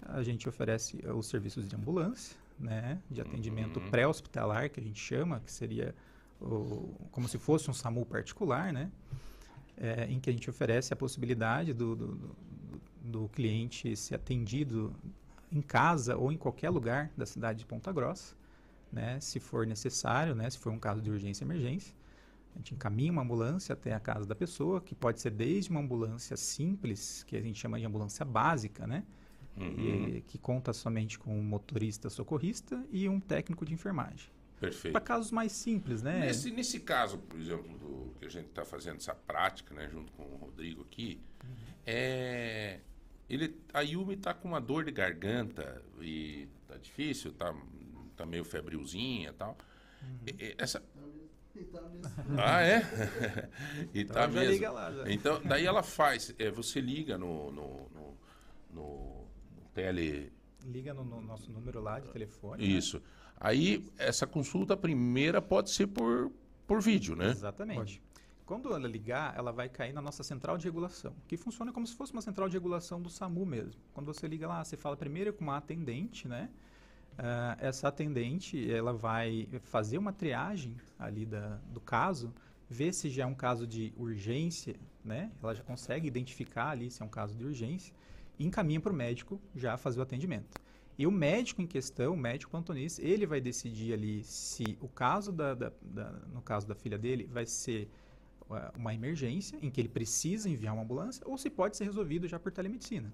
A gente oferece eh, os serviços de ambulância, né? De atendimento Uhum. pré-hospitalar, que a gente chama, que seria o- como se fosse um SAMU particular, né? É, em que a gente oferece a possibilidade do, do, do- do cliente ser atendido em casa ou em qualquer lugar da cidade de Ponta Grossa, né? Se for necessário, né? Se for um caso de urgência e emergência. A gente encaminha uma ambulância até a casa da pessoa, que pode ser desde uma ambulância simples, que a gente chama de ambulância básica, né? Uhum. E- que conta somente com um motorista socorrista e um técnico de enfermagem. Perfeito. Para casos mais simples, né? Nesse, nesse caso, por exemplo, do, que a gente está fazendo essa prática, né, junto com o Rodrigo aqui, é, ele, a Yumi está com uma dor de garganta e tá difícil, tá, tá meio febrilzinha e tal. E- essa... Ah, é? e tá Então já mesmo. liga lá, já. Então, daí ela faz, é, você liga no, no, no, no- no tele, liga no, no nosso número lá de telefone. né? Isso. Aí, essa consulta primeira pode ser por, por vídeo, né? Exatamente. Quando ela ligar, ela vai cair na nossa central de regulação, que funciona como se fosse uma central de regulação do SAMU mesmo. Quando você liga lá, você fala primeiro com uma atendente, né? Ah, essa atendente, ela vai fazer uma triagem ali da, do caso, ver se já é um caso de urgência, né? Ela já consegue identificar ali se é um caso de urgência e encaminha para o médico já fazer o atendimento. E o médico em questão, o médico plantonista, ele vai decidir ali se o caso da, da- da- no caso da filha dele vai ser uh, uma emergência em que ele precisa enviar uma ambulância ou se pode ser resolvido já por telemedicina.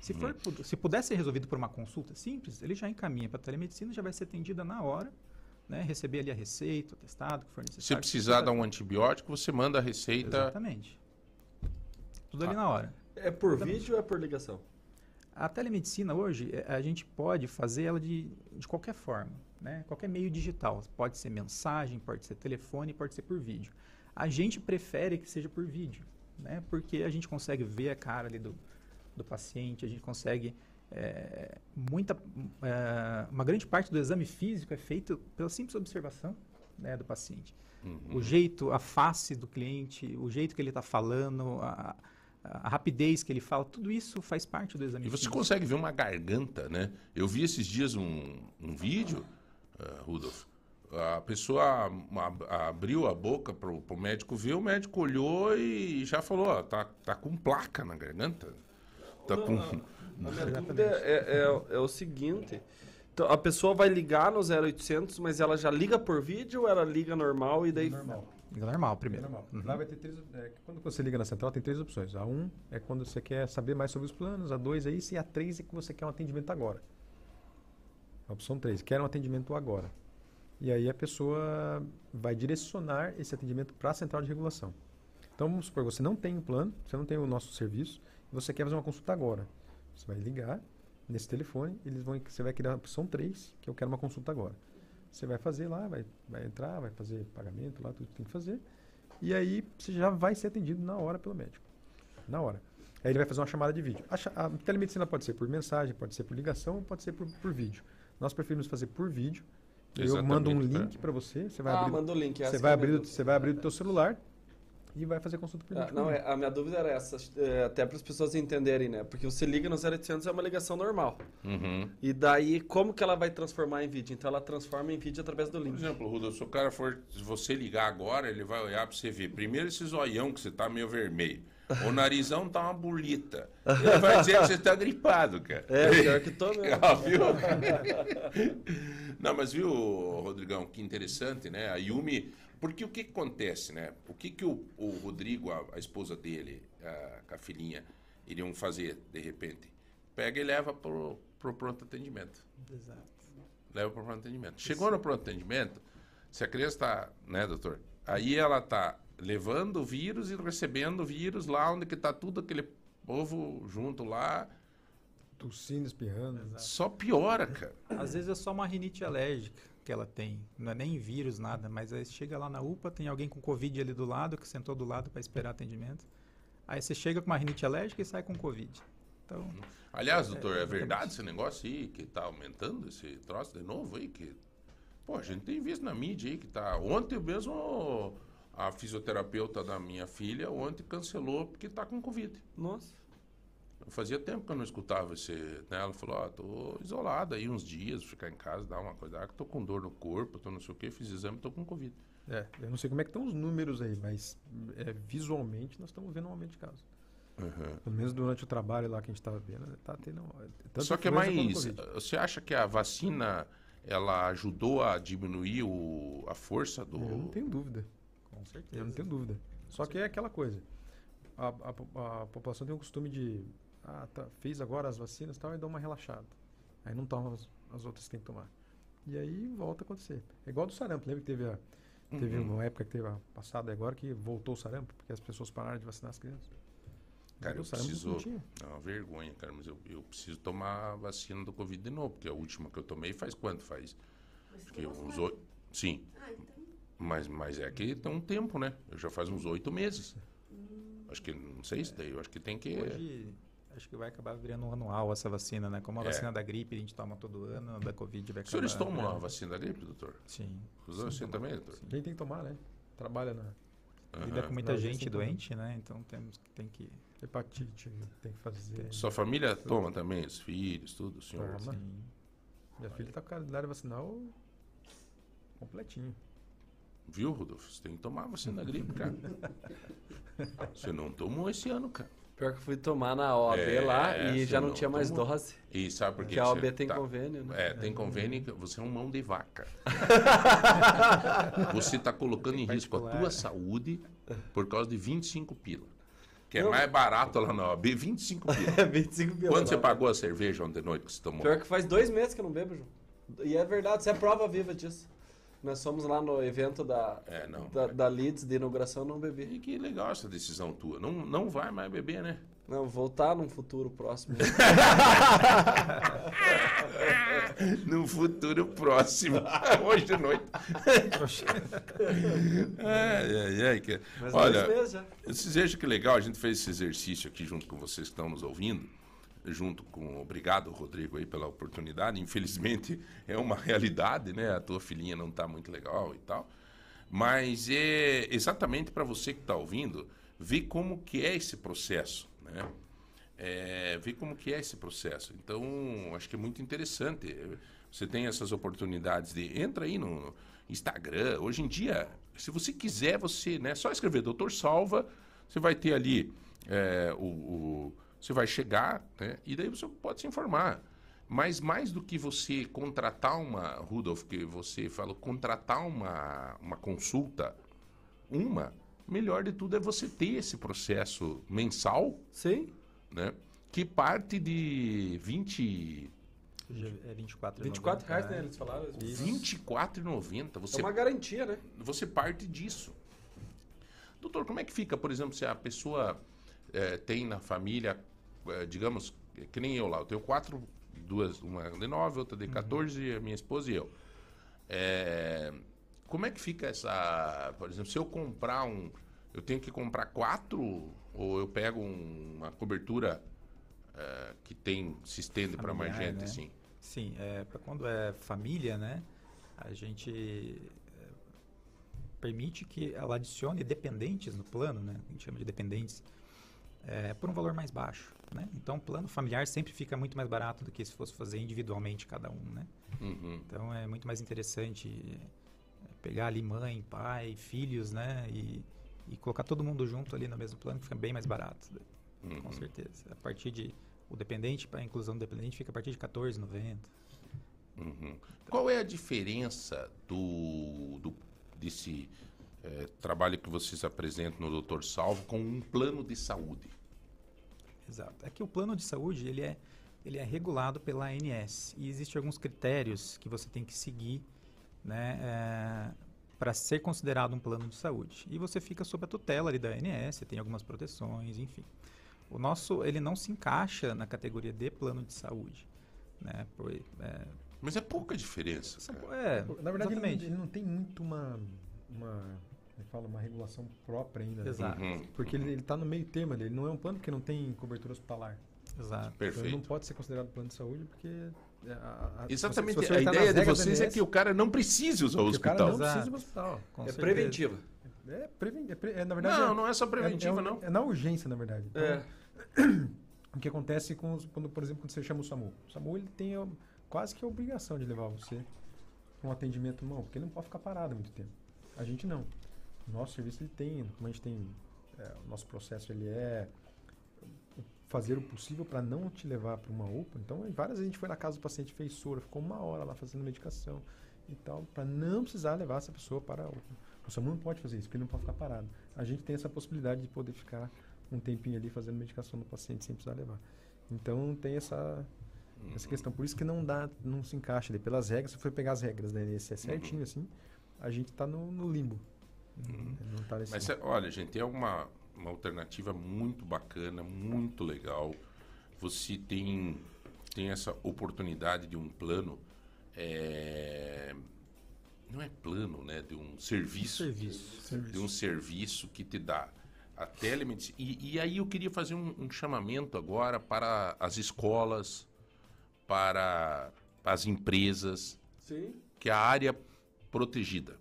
Se, for, pu- se puder ser resolvido por uma consulta simples, ele já encaminha para telemedicina, já vai ser atendida na hora, né? receber ali a receita, o testado que for necessário. Se precisar dar um antibiótico, você manda a receita. Exatamente. Tudo ali Tá. na hora. É por vídeo ou é por ligação? A telemedicina hoje, eh, a gente pode fazer ela de, de qualquer forma, né? Qualquer meio digital. Pode ser mensagem, pode ser telefone, pode ser por vídeo. A gente prefere que seja por vídeo, né? Porque a gente consegue ver a cara ali do, do paciente, a gente consegue eh, muita, eh, uma grande parte do exame físico é feito pela simples observação né, do paciente. Uhum. O jeito, a face do cliente, o jeito que ele está falando, a, a rapidez que ele fala, tudo isso faz parte do exame E você físico. consegue ver uma garganta, né? Eu vi esses dias um, um vídeo, uh, Rudolf. A pessoa ab- abriu a boca pro, pro médico ver, o médico olhou e já falou, ó, tá, tá com placa na garganta. Tá Não, com... A minha dúvida é, é- é o seguinte. Então, a pessoa vai ligar no 0800, mas ela já liga por vídeo ou ela liga normal e daí... Normal. Liga normal primeiro. normal. Uhum. Lá vai ter três. é, quando você liga na central, tem três opções. A um é quando você quer saber mais sobre os planos, a dois é isso, e a três é que você quer um atendimento agora. A opção 3, quer um atendimento agora. E aí a pessoa vai direcionar esse atendimento para a central de regulação. Então vamos supor, você não tem o plano, você não tem o nosso serviço, você quer fazer uma consulta agora. Você vai ligar nesse telefone, eles vão, você vai criar a opção 3, que eu quero uma consulta agora. Você vai fazer lá, vai, vai entrar, vai fazer pagamento lá, tudo que tem que fazer. E aí você já vai ser atendido na hora pelo médico. Na hora. Aí ele vai fazer uma chamada de vídeo. A, a telemedicina pode ser por mensagem, pode ser por ligação, ou pode ser por, por vídeo. Nós preferimos fazer por vídeo. Eu mando um link para você, você vai ah, abrir, manda o link. essa você que vai é abrir, você vai abrir do teu celular e vai fazer consulta por Ah, não, é, a minha dúvida era essa, é, até para as pessoas entenderem, né? Porque você liga no 0800 é uma ligação normal. Uhum. E daí, como que ela vai transformar em vídeo? Então, ela transforma em vídeo através do Por link. exemplo, Rudolf, se o cara for, se você ligar agora, ele vai olhar pra você ver. Primeiro esse zoião que você tá meio vermelho. O narizão tá uma bolita. Ele vai dizer que você tá gripado, cara. É, pior que tô mesmo. Ah, viu? Não, mas viu, Rodrigão, que interessante, né? A Yumi. Porque o que, que acontece, né? O que, que o, o Rodrigo, a, a esposa dele, a, com a filhinha, iriam fazer de repente? Pega e leva pro, pro pronto atendimento. Exato. Leva pro pronto atendimento. Chegou no pronto atendimento, se a criança está, né, doutor? Aí ela tá levando o vírus e recebendo o vírus lá onde que tá tudo aquele povo junto lá. Tossindo, espirrando. Só piora, cara. Às vezes é só uma rinite alérgica que ela tem. Não é nem vírus, nada. Mas aí chega lá na UPA, tem alguém com Covid ali do lado, que sentou do lado para esperar atendimento. Aí você chega com uma rinite alérgica e sai com Covid. Então, Aliás, doutor, é, exatamente. verdade esse negócio aí que tá aumentando esse troço de novo aí? Que, pô, a gente tem visto na mídia aí que tá. Ontem mesmo a fisioterapeuta da minha filha ontem cancelou porque tá com Covid. Nossa. Fazia tempo que eu não escutava esse. Né? Ela falou: Ó, tô isolada aí uns dias, ficar em casa, dar uma coisa. Ah, que tô com dor no corpo, tô não sei o quê, fiz exame, tô com Covid. É, eu não sei como é que estão os números aí, mas é, visualmente nós estamos vendo um aumento de casos. Pelo menos durante o trabalho lá que a gente estava vendo, tá tendo. tanto Só que é mais. Você acha que a vacina ela ajudou a diminuir o, a força do. Eu não tenho dúvida. com certeza. Eu não tenho dúvida. Só que é aquela coisa. A, a a população tem o costume de. Ah, tá, fez agora as vacinas e tal, e dá uma relaxada. Aí não toma as, as outras que tem que tomar. E aí volta a acontecer. É igual do sarampo. Lembra que teve, a, teve Uhum. uma época que teve a passada agora que voltou o sarampo, porque as pessoas pararam de vacinar as crianças. Cara, eu o sarampo preciso. É uma vergonha, cara, mas eu, eu preciso tomar a vacina do Covid de novo, porque a última que eu tomei faz quanto? Faz. Acho que uns oito. Sim. Ah, então. Mas, mas é que tem um tempo, né? Eu já faz uns oito meses. Acho que, não sei se daí, eu acho que tem que. Hoje, acho que vai acabar virando um anual essa vacina, né? Como a É. vacina da gripe a gente toma todo ano, a da Covid vai Os acabar... senhores tomam a vacina da gripe, doutor? Sim. Os dois você também, doutor? A gente tem que tomar, né? Trabalha na Lida com muita Não, gente sim, doente, né? Então temos que tem que... hepatite, tem que fazer. Sua família toma também, os filhos, tudo, o senhor? Toma. Sim. Minha filha tá com calendário vacinal completinho. Viu, Rodolfo? Você tem que tomar a vacina da gripe, cara. Você não tomou esse ano, cara. Pior que eu fui tomar na OAB É, lá e você já não não tinha mais tomou. dose. E sabe por quê? Porque a OAB você tem tá- convênio, né? É, tem convênio que você é um mão de vaca. você está colocando em risco a tua saúde por causa de 25 pila. Que é mais barato lá na OAB, 25 pila. É 25 pila. Quanto você lá. pagou a cerveja ontem de noite que você tomou? Pior que faz dois meses que eu não bebo, João. E é verdade, você é prova viva disso. Nós fomos lá no evento da, É, não. da, da Leeds de inauguração, não bebi. E que legal essa decisão tua. Não, não vai mais beber, né? Não, voltar num futuro próximo. No futuro próximo. Hoje de noite. ai, ai, ai. Que... Mas Olha, dois meses já. Vocês vejam que legal, a gente fez esse exercício aqui junto com vocês que estão nos ouvindo, junto com. Obrigado, Rodrigo, aí pela oportunidade. Infelizmente é uma realidade, né? A tua filhinha não está muito legal e tal. Mas é exatamente para você que está ouvindo, ver como que é esse processo, né? É, ver como que é esse processo. Então, acho que é muito interessante. Você tem essas oportunidades de entra aí no Instagram. Hoje em dia, se você quiser, você, né, só escrever Doutor Salva, você vai ter ali é, o, o- você vai chegar, né, e daí você pode se informar. Mas mais do que você contratar uma, Rudolf, que você falou, contratar uma, uma consulta, uma, melhor de tudo é você ter esse processo mensal, Sim, né? Que parte de 20, É 24 24 reais, né? Eles falaram. R$ Isso. 24,90. É Você, uma garantia, né? você parte disso. Doutor, como é que fica, por exemplo, se a pessoa eh, tem na família, eh, digamos, que nem eu lá, eu tenho quatro, duas, uma de nove, outra de 14, a minha esposa e eu. Eh, como é que fica essa, por exemplo, se eu comprar um, eu tenho que comprar quatro ou eu pego um- uma cobertura eh, que tem, se estende para mais gente, né? assim? Sim, é, para quando é família, né? A gente é, permite que ela adicione dependentes no plano, né? A gente chama de dependentes, é, por um valor mais baixo, né? Então, o plano familiar sempre fica muito mais barato do que se fosse fazer individualmente cada um, né? Uhum. Então, é muito mais interessante é, pegar ali mãe, pai, filhos, né? E, e colocar todo mundo junto ali no mesmo plano, que fica bem mais barato, né? com Uhum. certeza. A partir de o dependente, para a inclusão do dependente, fica a partir de 14,90. Uhum. Qual é a diferença do, do- desse eh, trabalho que vocês apresentam no Dr. Salvo com um plano de saúde? Exato. É que o plano de saúde ele é, ele é regulado pela ANS e existem alguns critérios que você tem que seguir né, para ser considerado um plano de saúde. E você fica sob a tutela ali da ANS, tem algumas proteções, enfim. O nosso ele não se encaixa na categoria de plano de saúde. Né? Por, é, Mas é pouca diferença. cara. é, Na verdade, ele ele não tem muito uma, uma, é que fala, uma regulação própria ainda. né? Exato. Uhum. Porque ele, ele tá no meio termo ali. Ele não é um plano porque não tem cobertura hospitalar. Exato. Então ele não Perfeito. pode ser considerado plano de saúde porque... é, a- a- Exatamente. a ideia de vocês é que o cara não precise usar o porque o cara hospital. não precisa Exato. pro hospital. Com é certeza. preventiva. É, preven- é pre- é, na verdade... Não, é- não é só é- preventiva, é, não. É na urgência, na verdade. Então, É. O que acontece com, os- quando, por exemplo, quando você chama o SAMU? O SAMU ele tem a- quase que a obrigação de levar você para um atendimento mão, porque ele não pode ficar parado muito tempo. A gente não. Nosso serviço ele tem, como a gente tem, é, o nosso processo ele é fazer o possível para não te levar para uma UPA. Então, várias vezes a gente foi na casa do paciente, fez soro, ficou uma hora lá fazendo medicação e tal, para não precisar levar essa pessoa para a UPA. O SAMU não pode fazer isso, porque ele não pode ficar parado. A gente tem essa possibilidade de poder ficar um tempinho ali fazendo medicação no paciente sem precisar levar. Então tem essa essa questão. Por isso que não dá, não se encaixa ali. Pelas regras, se for pegar as regras da INSS certinho assim, a gente está no, no limbo. Não tá nesse Mas é- olha, gente, é uma, uma alternativa muito bacana, muito legal. Você tem, tem essa oportunidade de um plano. é, não é plano, né? De um serviço. Serviço. De um serviço que te dá a telemedicina. E, e aí eu queria fazer um, um chamamento agora para as escolas, para as empresas, Sim. que é a área protegida.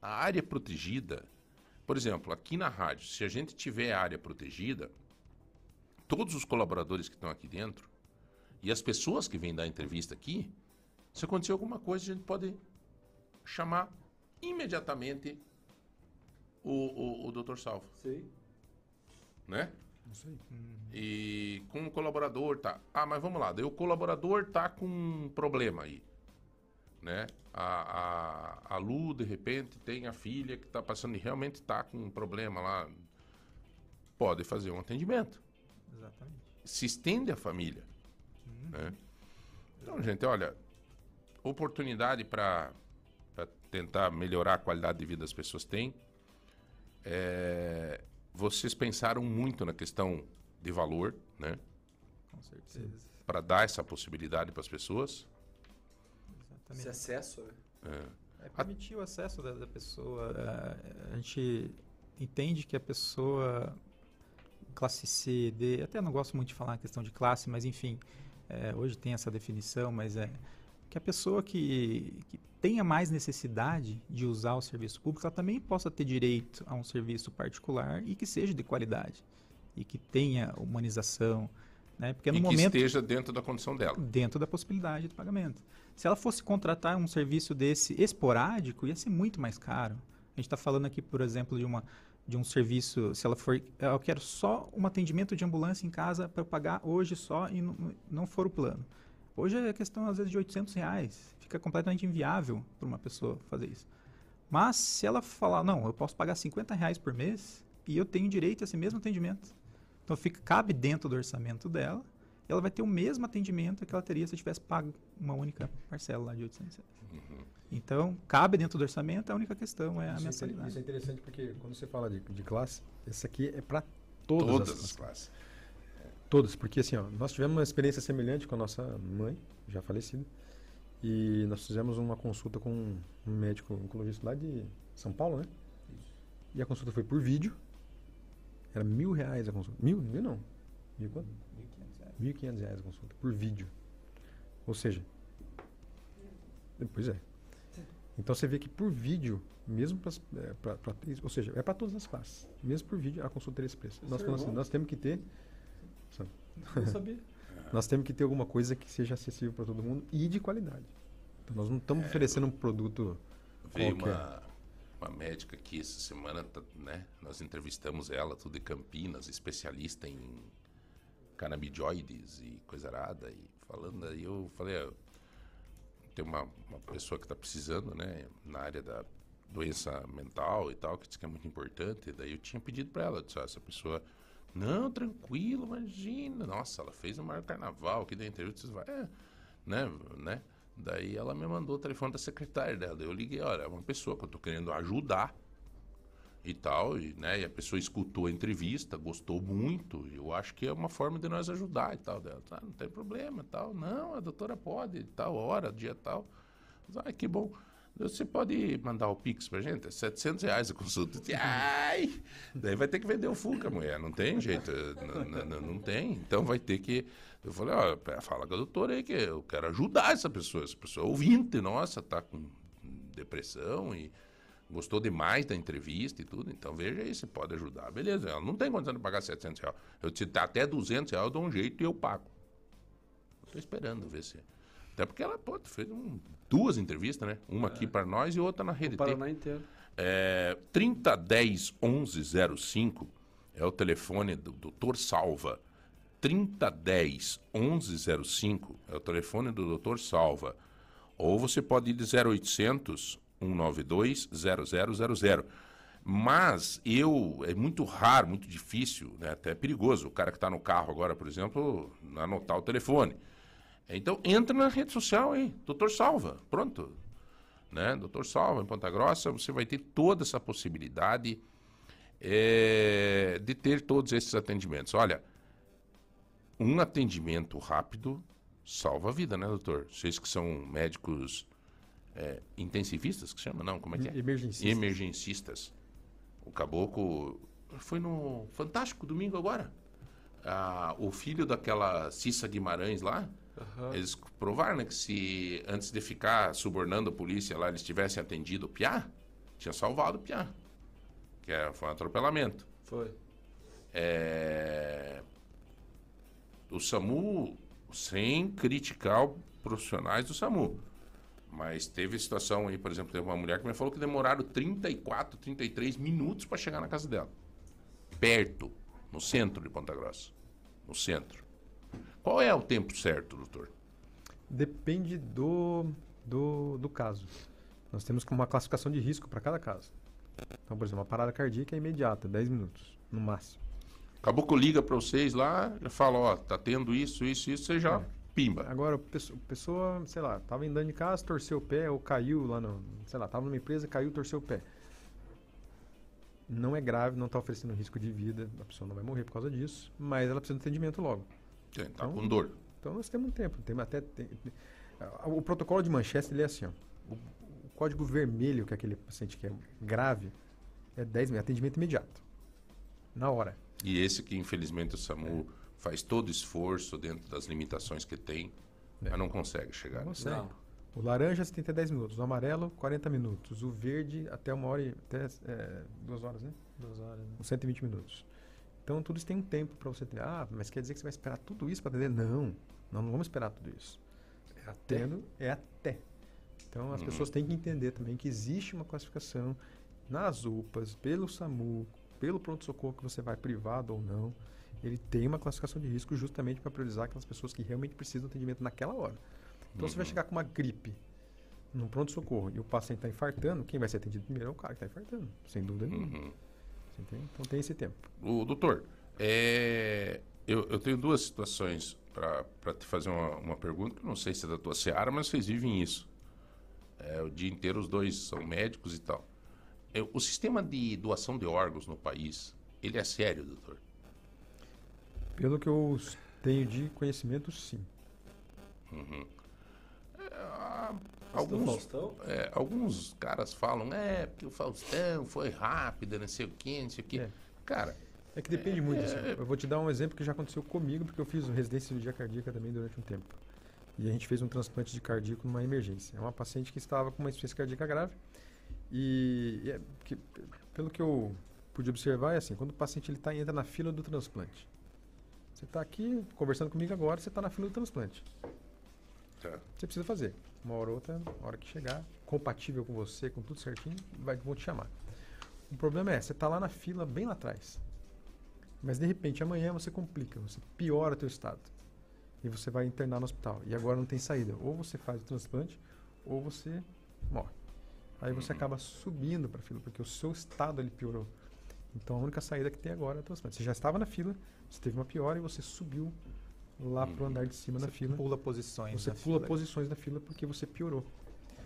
A área protegida, por exemplo, aqui na rádio, se a gente tiver área protegida, todos os colaboradores que estão aqui dentro e as pessoas que vêm dar entrevista aqui, se acontecer alguma coisa, a gente pode chamar imediatamente o, o, o Dr. Salvo, Sim. né? Isso aí. E com o colaborador tá. Ah, mas vamos lá. Daí o colaborador tá com um problema aí. Né? A, a, a Lu, de repente, tem a filha que tá passando e realmente tá com um problema lá. Pode fazer um atendimento. Exatamente. Se estende à família. Né? Então, gente, olha, oportunidade para tentar melhorar a qualidade de vida das pessoas tem. É, vocês pensaram muito na questão de valor, né? Com certeza. Para dar essa possibilidade para as pessoas. Exatamente. Esse acesso, né? É permitir o acesso da, da pessoa. eh, A gente entende que a pessoa classe C, D, até não gosto muito de falar a questão de classe, mas enfim, eh, hoje tem essa definição, mas é que a pessoa que, que tenha mais necessidade de usar o serviço público, ela também possa ter direito a um serviço particular e que seja de qualidade e que tenha humanização, né? Porque no e que momento esteja dentro da condição dela. dentro da possibilidade de pagamento. Se ela fosse contratar um serviço desse esporádico, ia ser muito mais caro. A gente está falando aqui, por exemplo, de, uma, de um serviço, se ela for, eu quero só um atendimento de ambulância em casa para pagar hoje só e não, não for o plano. Hoje é questão, às vezes, de 800 reais. Fica completamente inviável para uma pessoa fazer isso. Mas se ela falar, não, eu posso pagar 50 reais por mês e eu tenho direito a esse mesmo atendimento. Então fica, cabe dentro do orçamento dela ela vai ter o mesmo atendimento que ela teria se tivesse pago uma única parcela lá de 800 reais. Então, cabe dentro do orçamento, a única questão é a Isso é, mensalidade. isso é interessante porque quando você fala de, de classe, esse aqui é para todas, Todas as as classes. classes. Todas, porque assim, ó, nós tivemos uma experiência semelhante com a nossa mãe, já falecida, e nós fizemos uma consulta com um médico oncologista lá de São Paulo, né? E a consulta foi por vídeo, era mil reais a consulta. Mil? Mil não. Mil quanto? 1.500 reais. Mil quinhentos reais a consulta, por vídeo. Ou seja, pois é. Então você vê que por vídeo, mesmo para, ou seja, é para todas as classes, mesmo por vídeo a consulta teria esse preço. Nós, falamos assim, nós temos que ter, sabe, Não sabia. nós temos que ter alguma coisa que seja acessível para todo mundo e de qualidade. Então nós não estamos oferecendo um produto Veio qualquer. uma, uma médica aqui essa semana, tá, né? Nós entrevistamos ela, tudo de Campinas, especialista em canabidioides e coisa arada. E falando aí, eu falei, ó, tem uma, uma pessoa que está precisando, né? Na área da doença mental e tal, que diz que é muito importante. Daí eu tinha pedido para ela, disse, ó, essa pessoa... Não, tranquilo, imagina. Nossa, ela fez o maior carnaval aqui da entrevista. Você vai, é, né, né? Daí ela me mandou o telefone da secretária dela. Eu liguei, olha, é uma pessoa que eu tô querendo ajudar e tal, e, né? E a pessoa escutou a entrevista, gostou muito. Eu acho que é uma forma de nós ajudar e tal. Dela, ah, não tem problema, tal. Não, a doutora pode, tal hora, dia tal. Ah, que bom. Você pode mandar o Pix pra gente? É 700 reais a consulta. Ai! Daí vai ter que vender o Fuca, mulher. Não tem jeito. Não, não- não- tem. Então vai ter que. Eu falei, ó, fala com a doutora aí que eu quero ajudar essa pessoa. Essa pessoa é ouvinte, nossa, tá com depressão e gostou demais da entrevista e tudo. Então veja aí, você pode ajudar. Beleza, ela não tem condição de pagar 700 reais. Eu te até 200 reais, eu dou um jeito e eu pago. Estou esperando ver se. Até porque ela pô, fez um- duas entrevistas, né? Uma aqui para nós e outra na Rede O. Paraná inteiro. É, 3010 1105 é o telefone do Dr. Salva. 3010 1105 é o telefone do Dr. Salva. Ou você pode ir de 0800 192 0000. Mas eu, é muito raro, muito difícil, né? até perigoso. O cara que está no carro agora, por exemplo, anotar o telefone. Então entra na rede social aí, Doutor Salva, pronto. Né? Doutor Salva, em Ponta Grossa, você vai ter toda essa possibilidade eh, de ter todos esses atendimentos. Olha, um atendimento rápido salva a vida, né, doutor? Vocês que são médicos eh, intensivistas, que chama? Não, como é que é? Emergencistas. Emergencistas. O caboclo foi no Fantástico domingo agora. Ah, o filho daquela Cissa Guimarães lá, Aham. eles provaram né, que se antes de ficar subornando a polícia lá, eles tivessem atendido o Piá, tinha salvado o Piá. Que é, foi um atropelamento. Foi. É, O SAMU, sem criticar os profissionais do SAMU. Mas teve situação aí, por exemplo, teve uma mulher que me falou que demoraram 34, 33 minutos para chegar na casa dela. Perto, no centro de Ponta Grossa. No centro. Qual é o tempo certo, doutor? Depende do, do, do caso. Nós temos uma classificação de risco para cada caso. Então, por exemplo, uma parada cardíaca é imediata, 10 minutos, no máximo. Caboclo liga para vocês lá, já fala, ó, tá tendo isso, isso, isso, você já É. pimba. Agora, a pessoa, sei lá, tava andando de casa, torceu o pé ou caiu lá no. Sei lá, tava numa empresa, caiu, torceu o pé. Não é grave, não está oferecendo risco de vida, a pessoa não vai morrer por causa disso, mas ela precisa de atendimento logo. Tá Então- com dor. Então nós temos um tempo, tem até tem- o protocolo de Manchester ele é assim, ó, o, o código vermelho que é aquele paciente que é grave é 10 minutos, atendimento imediato. Na hora. E esse que, infelizmente, o SAMU faz todo esforço dentro das limitações que tem, É. mas não consegue chegar. Não consegue. Não. O laranja você tem até 10 minutos, o amarelo 40 minutos, o verde até uma hora e até é, duas horas, né? Duas horas, né? Com 120 minutos. Então tudo isso tem um tempo para você ter. Ah, mas quer dizer que você vai esperar tudo isso para atender? Não, não, não vamos esperar tudo isso. É até. Tendo é até. Então as Uhum. pessoas têm que entender também que existe uma classificação nas UPAs, pelo SAMU, pelo pronto-socorro que você vai privado ou não. Ele tem uma classificação de risco justamente para priorizar aquelas pessoas que realmente precisam de atendimento naquela hora. Então você vai Uhum. chegar com uma gripe num pronto-socorro e o paciente está infartando, quem vai ser atendido primeiro é o cara que está infartando, sem dúvida nenhuma. Uhum. Então tem esse tempo. O doutor, é, eu, eu tenho duas situações para te fazer uma, uma pergunta, que não sei se é da tua seara, mas vocês vivem isso. É, o dia inteiro os dois são médicos e tal. É, o sistema de doação de órgãos no país, ele é sério, doutor? Pelo que eu tenho de conhecimento, sim. Ah, Do alguns, é, alguns caras falam, é, porque o Faustão foi rápido, não sei o quê, não sei o quê. É. Cara, É que depende muito. assim. Eu vou te dar um exemplo que já aconteceu comigo, porque eu fiz residência de cirurgia cardíaca também durante um tempo. E a gente fez um transplante de cardíaco numa emergência. É uma paciente que estava com uma insuficiência cardíaca grave. E, e é que, pelo que eu pude observar, é assim, quando o paciente ele tá, entra na fila do transplante. Você está aqui conversando comigo agora, você está na fila do transplante. tá. Você precisa fazer. Uma hora ou outra, na hora que chegar, compatível com você, com tudo certinho, vai, vão te chamar. O problema é, você está lá na fila, bem lá atrás. Mas de repente, amanhã você complica, você piora teu estado. E você vai internar no hospital. E agora não tem saída. Ou você faz o transplante, ou você morre. Aí você acaba subindo para a fila, porque o seu estado ele piorou. Então a única saída que tem agora é o transplante. Você já estava na fila, você teve uma piora e você subiu lá para o andar de cima da fila. Pula posições. Você na pula fila. posições da fila porque você piorou.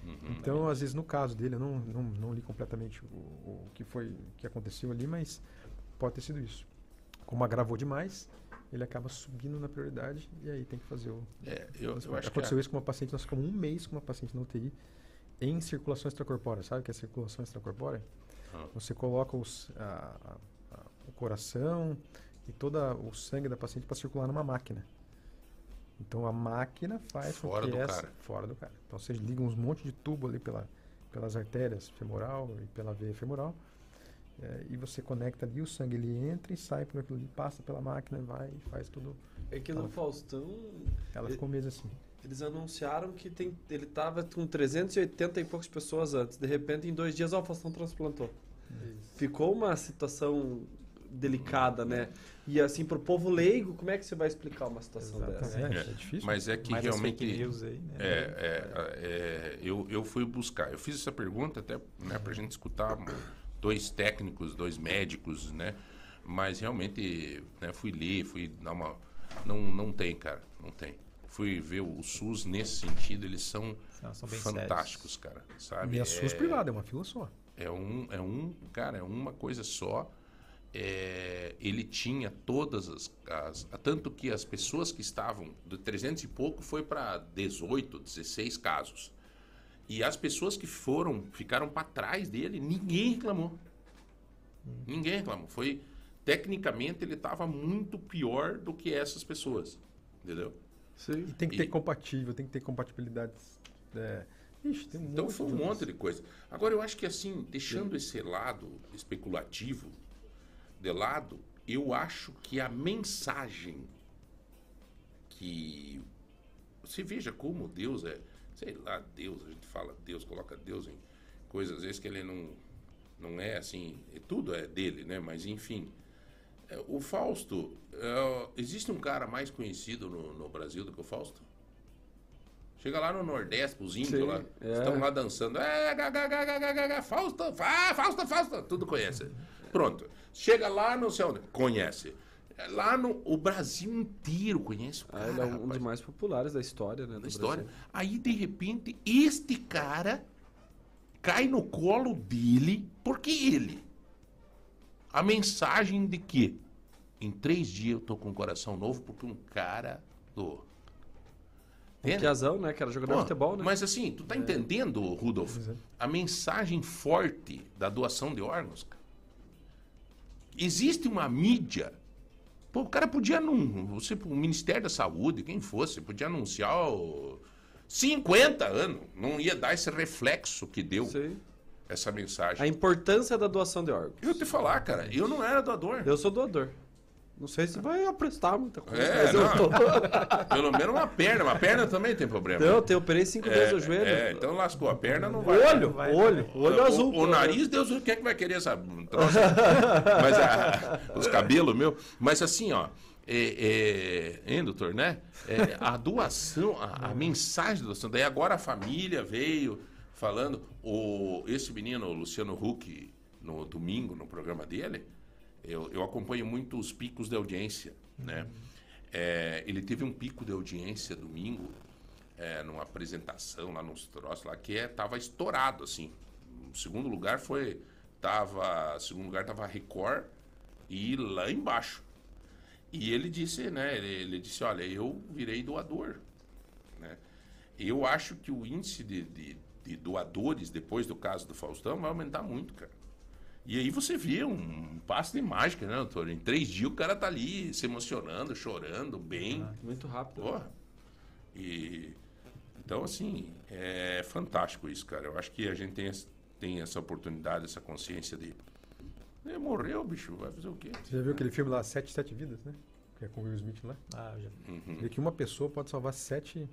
Uhum. Então, às vezes, no caso dele, eu não, não, não li completamente o, o que foi o que aconteceu ali, mas pode ter sido isso. Como agravou demais, ele acaba subindo na prioridade e aí tem que fazer o. É, eu, eu acho que aconteceu isso com uma paciente, nós ficamos um mês com uma paciente na UTI em circulação extracorpórea. Sabe o que é circulação extracorpórea? Ah. Você coloca os, a- a- a- o coração e todo o sangue da paciente para circular numa máquina. Então a máquina faz com Fora que do essa, cara. fora do cara. Então você liga uns monte de tubo ali pela, pelas artérias femoral e pela veia femoral. eh, e você conecta ali, o sangue ele entra e sai por aquilo ali, passa pela máquina, vai e faz tudo. É que no Faustão, Ela ficou mesmo assim. eles anunciaram que tem, ele tava com 380 e poucas pessoas antes. De repente, em dois dias, ó, o Faustão transplantou. Ficou uma situação delicada, né? E assim, pro povo leigo, como é que você vai explicar uma situação dessa? Exatamente, É. é, difícil. Mas é que Mais as realmente. aí, né? É, é, é, eu, eu fui buscar. Eu fiz essa pergunta até né, para a gente escutar dois técnicos, dois médicos, né? Mas realmente né, fui ler, fui dar uma. Não, não tem, cara. Não tem. Fui ver o SUS nesse sentido, eles são, São, são bem fantásticos, cara. Sabe? E a SUS É- privada, é uma fila só. é um, é um, cara, é uma coisa só. É, ele tinha todas as, as- Tanto que as pessoas que estavam de 300 e pouco foi para 18, 16 casos. E as pessoas que foram, ficaram para trás dele, ninguém reclamou. Ninguém reclamou. Foi, tecnicamente ele estava muito pior do que essas pessoas. Entendeu? Sim. E tem que ter E- compatível, tem que ter compatibilidades. É... Ixi, tem um Então monte foi um de monte de coisa. Agora eu acho que assim, deixando esse lado especulativo de lado, eu acho que a mensagem que você veja como Deus é, sei lá, Deus, a gente fala Deus, coloca Deus em coisas às vezes que ele não não é assim, e tudo é dele, né? Mas enfim, é, o Fausto, é, existe um cara mais conhecido no, no Brasil do que o Fausto? Chega lá no Nordeste, os índios Sim, lá, é. estão lá dançando. É, ga, ga, ga, ga, ga, ga, ga, Fausto, ah, Fausto, Fausto, tudo conhece. Pronto. Chega lá no céu, conhece. É, Lá no o Brasil inteiro conhece o Ah, cara, ele é um rapaz, dos mais populares da história, né? da história. Brasil. Aí, de repente, este cara cai no colo dele, porque ele. A mensagem de que em três dias eu tô com um coração novo, porque um cara do. O Entende? Piazão, né? Que era jogador Pô, de futebol, né? Mas assim, tu tá entendendo, Rudolf, é. a mensagem forte da doação de órgãos? cara? Existe uma mídia. Pô, o cara podia não. Você, o Ministério da Saúde, quem fosse, podia anunciar o 50 anos. Não ia dar esse reflexo que deu essa mensagem. A importância da doação de órgãos. Eu te falar, cara, eu não era doador. Eu sou doador. Não sei se vai prestar muita coisa, É, mas eu não. tô. Pelo menos uma perna. Uma perna também tem problema. Eu, eu operei cinco vezes o joelho. É, então lascou a perna, não vai. Olho, vai, olho, olho o, azul. O, pô. nariz, Deus, quem é que vai querer essa troça? Mas a- os cabelos, meu. Mas assim, ó. É, é, hein, doutor, né? É, a doação, a, a mensagem da doação. Daí agora a família veio falando. O, esse menino, o Luciano Huck, no domingo, no programa dele, eu, eu acompanho muito os picos de audiência, né? É, ele teve um pico de audiência domingo, é, numa apresentação lá nos troços lá, que é, tava estourado, assim. O segundo lugar foi. Tava. Segundo lugar tava Record e lá embaixo. E ele disse, né? Ele, ele disse, olha, eu virei doador. Né? Eu acho que o índice de, de, de doadores, depois do caso do Faustão, vai aumentar muito, cara. E aí você vê um passo de mágica, né, doutor? Em três dias o cara tá ali se emocionando, chorando, bem. Muito rápido. Porra. E então assim, é fantástico isso, cara. Eu acho que a gente tem, tem essa oportunidade, essa consciência de é, morreu, bicho, vai fazer o quê? Você já viu aquele filme lá, Sete, Sete Vidas, né? Que é com o Will Smith lá. Ah, já. Uhum. Vê que uma pessoa pode salvar sete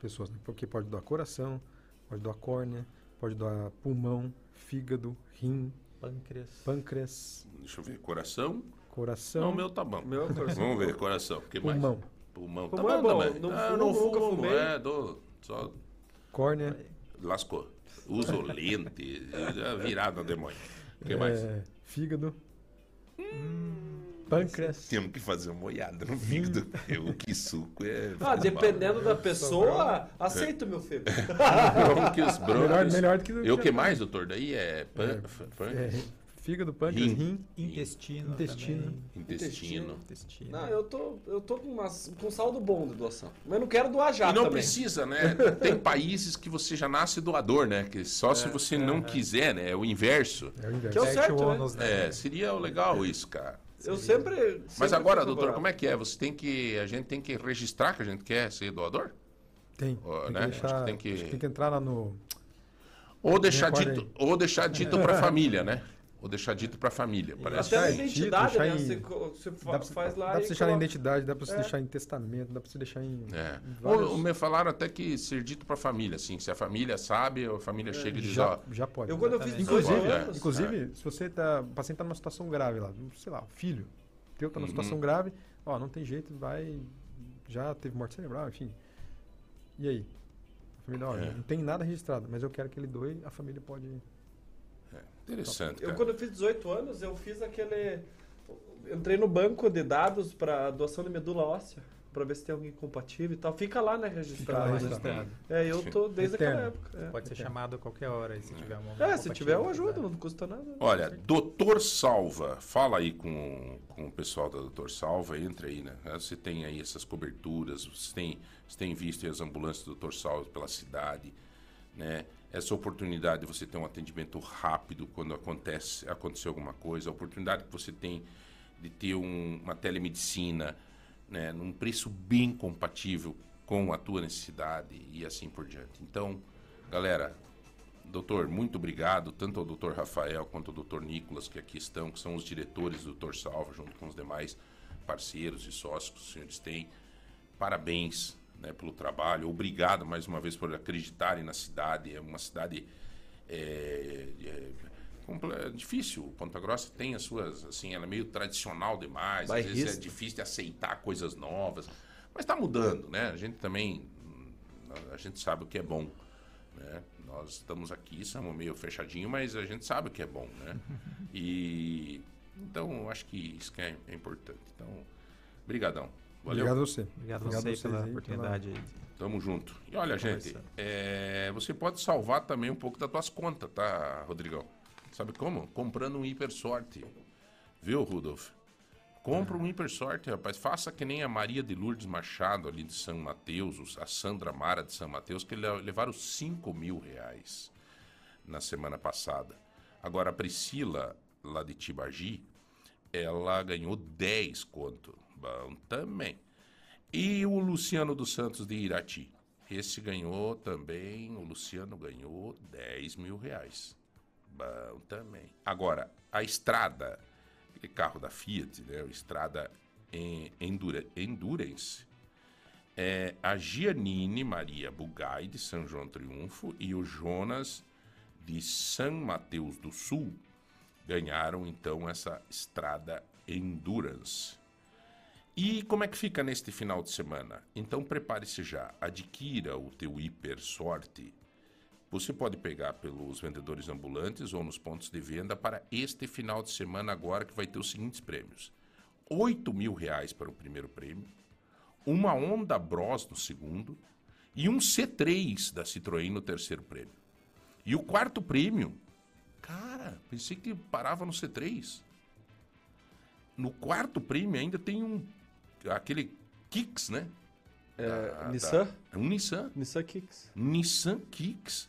pessoas, né? Porque pode doar coração, pode doar córnea, pode doar pulmão, fígado, rim, Pâncreas. pâncreas, Deixa eu ver, coração. coração, Não, o meu tá bom. Meu coração. Vamos ver, coração. O que mais? pulmão, Pulmão. Pulmão tá é bom, bom. também. Não Ah, fumo, não fumo, fumei. é, dou, só córnea, lascou. Uso lente, virado demônio. O que mais? é, fígado, pâncreas. Temos que fazer uma olhada no fígado. Eu, que suco é. Ah, dependendo da pessoa, aceito, meu filho. Brônquios, Melhor, brônquios. melhor do que E o que mais, doutor? Daí é, pan, É, É, fígado, pâncreas, Rim. rim, Intestino. Intestino. também. intestino. Intestino. Não, eu tô, eu tô com, umas, com saldo bom de doação. Mas eu não quero doar já E não também. precisa, né? Tem países que você já nasce doador, né? Que só se você não quiser, né? É o inverso. é o inverso. Que é o certo, né? ônus, né? É, seria legal isso, cara. Eu sempre. Mas sempre agora, fui doutor, como é que é? Você tem que. A gente tem que registrar que a gente quer ser doador? Tem. Ó, tem, né? que Acho deixar, que tem que- acho que tem que entrar lá no. Ou deixar dito, ou deixar dito pra família, né? Ou deixar dito pra família, parece. Até na em identidade, né? em- você fa- Dá pra, você- faz lá dá você deixar na coloca. identidade, dá pra você É. deixar em testamento, dá pra você deixar em. É. em vários- Ou, me falaram até que ser dito pra família, assim, se a família sabe, a família chega e diz, já, ó, já pode. Eu, quando eu fiz Exatamente. 18 Inclusive, anos. Inclusive, se você tá. O paciente tá numa situação grave lá, sei lá, o filho teu tá numa Uhum. situação grave, ó, não tem jeito, vai. Já teve morte cerebral, enfim. E aí? A família, ó, É. não tem nada registrado, mas eu quero que ele doe, a família pode. Interessante, Eu, cara. quando eu fiz 18 anos, eu fiz aquele. Entrei no banco de dados para doação de medula óssea, para ver se tem alguém compatível e tal. Fica lá, né, registrado. lá né? registrado. É, eu tô desde aquela Eterno. época. é. Pode ser chamado a qualquer hora aí, se tiver um momento É, se tiver, eu ajudo, né? não custa nada. Olha, Doutor Salva, fala aí com, com o pessoal da Doutor Salva, entra aí, né? Você tem aí essas coberturas, você tem, você tem visto aí as ambulâncias do Doutor Salva pela cidade, né? Essa oportunidade de você ter um atendimento rápido quando acontece, aconteceu alguma coisa, a oportunidade que você tem de ter um- uma telemedicina né, num preço bem compatível com a tua necessidade e assim por diante. Então, galera, doutor, muito obrigado, tanto ao doutor Rafael quanto ao doutor Nicolas, que aqui estão, que são os diretores do doutor Salva, junto com os demais parceiros e sócios que os senhores têm. Parabéns né, pelo trabalho, obrigado mais uma vez por acreditarem na cidade. É uma cidade é, é, é difícil. Ponta Grossa tem as suas, assim, ela é meio tradicional demais. Às vezes é difícil de aceitar coisas novas. Mas está mudando, né? A gente também, a gente sabe o que é bom, né? Nós estamos aqui, somos meio fechadinho, mas a gente sabe o que é bom, né? E então, acho que isso que é, é importante. Então, brigadão. Valeu. Obrigado a você. Obrigado, Obrigado você vocês pela aí, oportunidade. aí. Tamo junto. E olha, gente, é, você pode salvar também um pouco das tuas contas, tá, Rodrigão? Sabe como? Comprando um hipersorte. Viu, Rudolf? Compra um hipersorte, rapaz. Faça que nem a Maria de Lourdes Machado ali de São Mateus, a Sandra Mara de São Mateus, que le- levaram 5 mil reais na semana passada. Agora, a Priscila, lá de Tibagi, ela ganhou 10 conto. Bom, também. E o Luciano dos Santos de Irati. Esse ganhou também, o Luciano ganhou 10 mil reais. Bom também. Agora, a estrada, aquele carro da Fiat, né? O estrada Endura, Endurance. É a Giannini Maria Bugai, de São João Triunfo, e o Jonas, de São Mateus do Sul, ganharam então essa estrada Endurance. E como é que fica neste final de semana? Então prepare-se já, adquira o teu hiper sorte. Você pode pegar pelos vendedores ambulantes ou nos pontos de venda para este final de semana agora que vai ter os seguintes prêmios. 8 mil reais para o primeiro prêmio, uma Honda Bros no segundo e um C3 da Citroën no terceiro prêmio. E o quarto prêmio, cara, pensei que parava no C3. No quarto prêmio ainda tem um aquele Kicks, né? É, Ah, Nissan? tá. É um Nissan. Nissan Kicks. Nissan Kicks.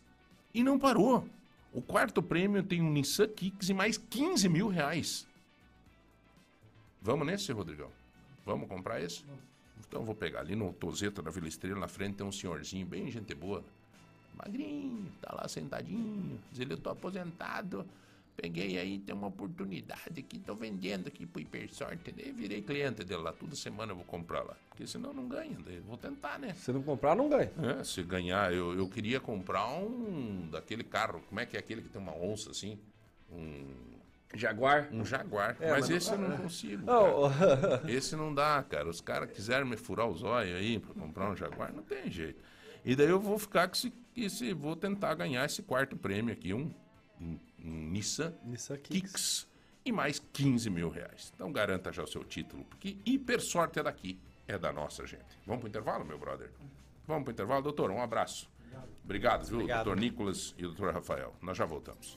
E não parou. O quarto prêmio tem um Nissan Kicks e mais 15 mil reais. Vamos nesse, Rodrigão? Vamos comprar esse? Então vou pegar ali no Tozeto da Vila Estrela, na frente tem um senhorzinho, bem gente boa. Magrinho, tá lá sentadinho. Diz ele, eu tô aposentado. Peguei aí, tem uma oportunidade aqui, tô vendendo aqui pro Hipersorte. Daí virei cliente dele lá, toda semana eu vou comprar lá. Porque senão não ganha, daí eu vou tentar, né? Se não comprar, não ganha. É, se ganhar, eu, eu queria comprar um daquele carro. Como é que é aquele que tem uma onça assim? Um, Jaguar? um Jaguar. É, mas mas esse eu não- não consigo. Não, cara. Esse não dá, cara. Os caras quiseram me furar os olhos aí pra comprar um Jaguar, não tem jeito. E daí eu vou ficar com esse, esse vou tentar ganhar esse quarto prêmio aqui, um, um Nissan Nissan Kicks. Kicks e mais 15 mil reais. Então garanta já o seu título, porque hiper sorte é daqui, é da nossa gente. Vamos pro intervalo, meu brother? Vamos pro intervalo, doutor? Um abraço. Obrigado, viu, Obrigado. doutor Nicolas e doutor Rafael. Nós já voltamos.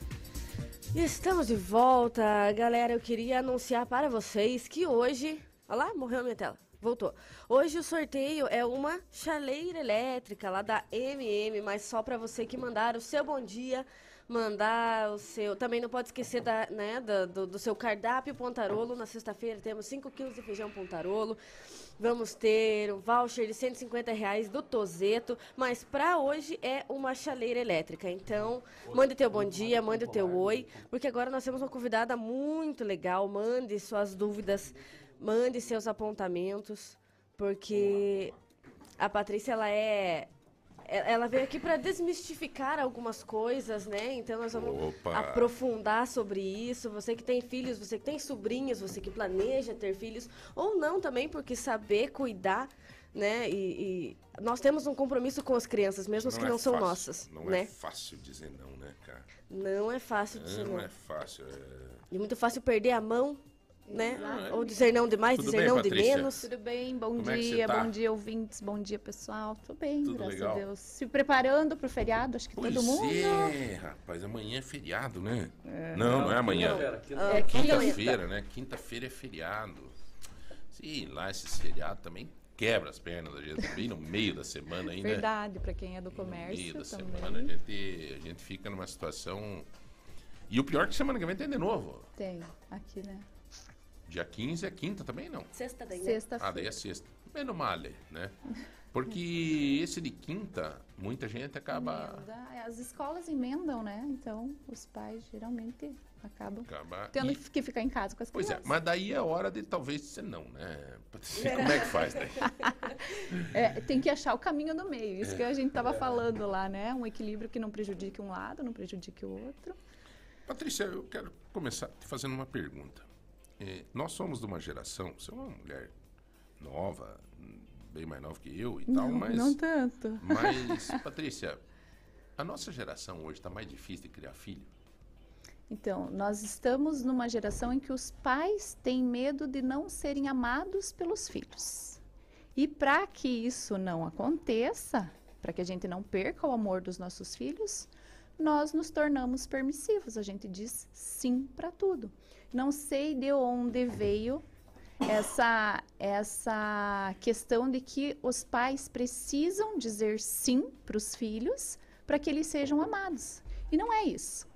Estamos de volta, galera. Eu queria anunciar para vocês que hoje. Olha lá, morreu a minha tela. Voltou. Hoje o sorteio é uma chaleira elétrica lá da MM, mas só para você que mandar o seu bom dia, mandar o seu. Também não pode esquecer da, né, do, do seu cardápio Pontarolo. Na sexta-feira temos 5 quilos de feijão Pontarolo. Vamos ter um voucher de 150 reais do Tozeto, mas para hoje é uma chaleira elétrica. Então, mande teu bom dia, mande o teu oi, porque agora nós temos uma convidada muito legal. Mande suas dúvidas, mande seus apontamentos, porque a Patrícia ela é ela veio aqui para desmistificar algumas coisas, né? Então nós vamos Opa! aprofundar sobre isso. Você que tem filhos, você que tem sobrinhos, você que planeja ter filhos, ou não também, porque saber cuidar, né? E, e nós temos um compromisso com as crianças, mesmo as que é não são fácil, nossas, Não né? é fácil dizer não, né, cara? Não é fácil dizer Não não. é fácil. é- E muito fácil perder a mão, né? Ou dizer não demais, Tudo dizer bem, não Patrícia? de menos. Tudo bem? Bom Como é dia, tá? bom dia, ouvintes, bom dia, pessoal. Tô bem, Tudo graças legal? a Deus. Se preparando pro feriado, acho que Pois todo mundo. é, rapaz, amanhã é feriado, né? Não, não é amanhã. Ah, É Quinta-feira, né? Quinta-feira é feriado. Sei lá, esse feriado também quebra as pernas da gente, bem no meio da semana aí, né? Verdade, pra quem é do No meio comércio da também. semana a gente, a gente fica numa situação. E o pior é que semana que vem tem de novo. Tem, aqui, né? Dia 15 é quinta também, não? Sexta daí, né? Ah, daí é sexta. Menos male, né? Porque esse de quinta, muita gente acaba... Emenda. É, As escolas emendam, né? Então, os pais geralmente acabam acaba tendo e- que ficar em casa com as Pois é, crianças. mas daí é hora de talvez dizer não, né? Patrícia? Como é que faz daí? É, tem que achar o caminho do meio. É. Isso que a gente estava falando lá, né? Um equilíbrio que não prejudique um lado, não prejudique o outro. Patrícia, eu quero começar te fazendo uma pergunta. Eh, nós somos de uma geração, você é uma mulher nova, bem mais nova que eu e tal, não, mas, não tanto. mas, Patrícia, a nossa geração hoje está mais difícil de criar filho? Então, nós estamos numa geração em que os pais têm medo de não serem amados pelos filhos. E para que isso não aconteça, para que a gente não perca o amor dos nossos filhos, nós nos tornamos permissivos. A gente diz sim para tudo. Não sei de onde veio essa essa questão de que os pais precisam dizer sim para os filhos para que eles sejam amados. E não é isso.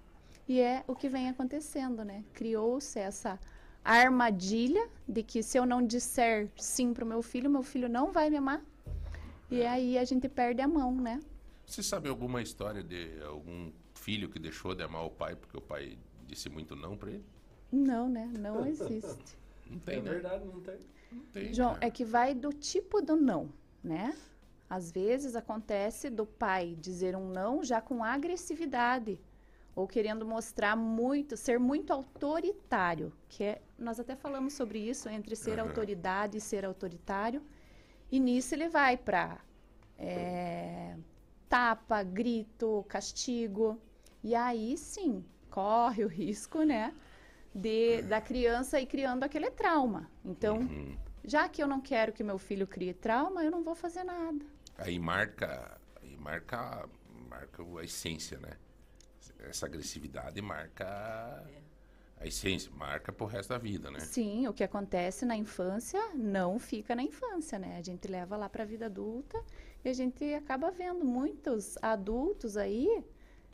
E é o que vem acontecendo, né? Criou-se essa armadilha de que se eu não disser sim para o meu filho, meu filho não vai me amar. E aí a gente perde a mão, né? Você sabe alguma história de algum filho que deixou de amar o pai porque o pai disse muito não para ele? Não, né? Não existe. Não tem, É né? verdade, não tem. Não tem, João, cara. é que vai do tipo do não, né? Às vezes acontece do pai dizer um não já com agressividade ou querendo mostrar muito, ser muito autoritário, que é, nós até falamos sobre isso entre ser Aham. autoridade e ser autoritário. E nisso ele vai para tapa, grito, castigo. E aí sim, corre o risco, né? De, da criança ir criando aquele trauma. Então, Uhum. já que eu não quero que meu filho crie trauma, eu não vou fazer nada. Aí marca, aí marca, marca a essência, né? Essa agressividade marca a essência, marca pro resto da vida, né? Sim, o que acontece na infância não fica na infância, né? A gente leva lá para a vida adulta e a gente acaba vendo muitos adultos aí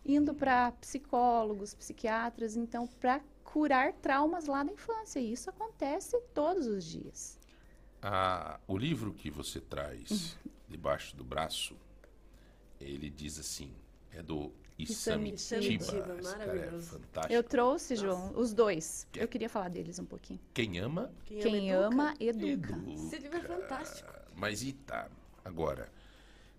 indo para psicólogos, psiquiatras, então para curar traumas lá da infância. E isso acontece todos os dias. Ah, o livro que você traz debaixo do braço, ele diz assim, é do Isami Tiba. É. Eu trouxe, João, os dois. Que- Eu queria falar deles um pouquinho. Quem ama, Quem educa. ama, educa. educa. Esse livro é fantástico. Mas e tá, agora,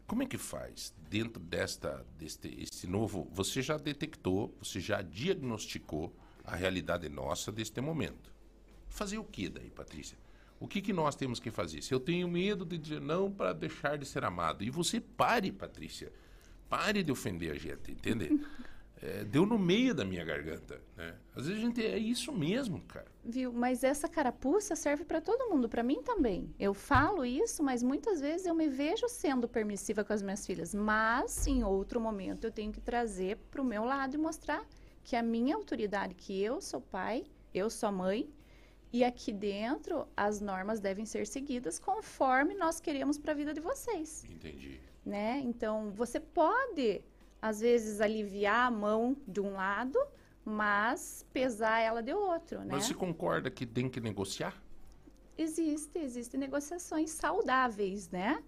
como é que faz dentro desta, deste esse novo, você já detectou, você já diagnosticou a realidade nossa deste momento. Fazer o que daí, Patrícia? O que, que nós temos que fazer? Se eu tenho medo de dizer não para deixar de ser amado, e você pare, Patrícia, pare de ofender a gente, entende? É, deu no meio da minha garganta, né? Às vezes a gente é isso mesmo, cara. Viu? Mas essa carapuça serve para todo mundo, para mim também. Eu falo isso, mas muitas vezes eu me vejo sendo permissiva com as minhas filhas. Mas em outro momento eu tenho que trazer para o meu lado e mostrar que a minha autoridade, que eu sou pai, eu sou mãe, e aqui dentro as normas devem ser seguidas conforme nós queremos para a vida de vocês Entendi. né? Então, você pode, às vezes, aliviar a mão de um lado, mas pesar ela de outro, né? Mas você concorda que tem que negociar? Existe, existem negociações saudáveis, né?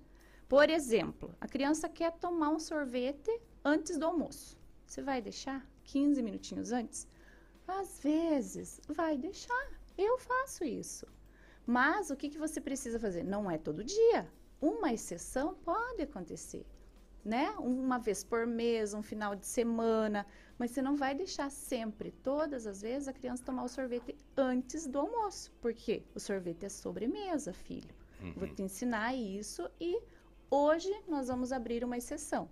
Por exemplo, a criança quer tomar um sorvete antes do almoço. Você vai deixar 15 minutinhos antes? Às vezes, vai deixar. Eu faço isso. Mas o que, que você precisa fazer? Não é todo dia. Uma exceção pode acontecer, né? Uma vez por mês, um final de semana. Mas você não vai deixar sempre, todas as vezes, a criança tomar o sorvete antes do almoço. Por quê? O sorvete é sobremesa, filho. Vou te ensinar isso e hoje nós vamos abrir uma exceção.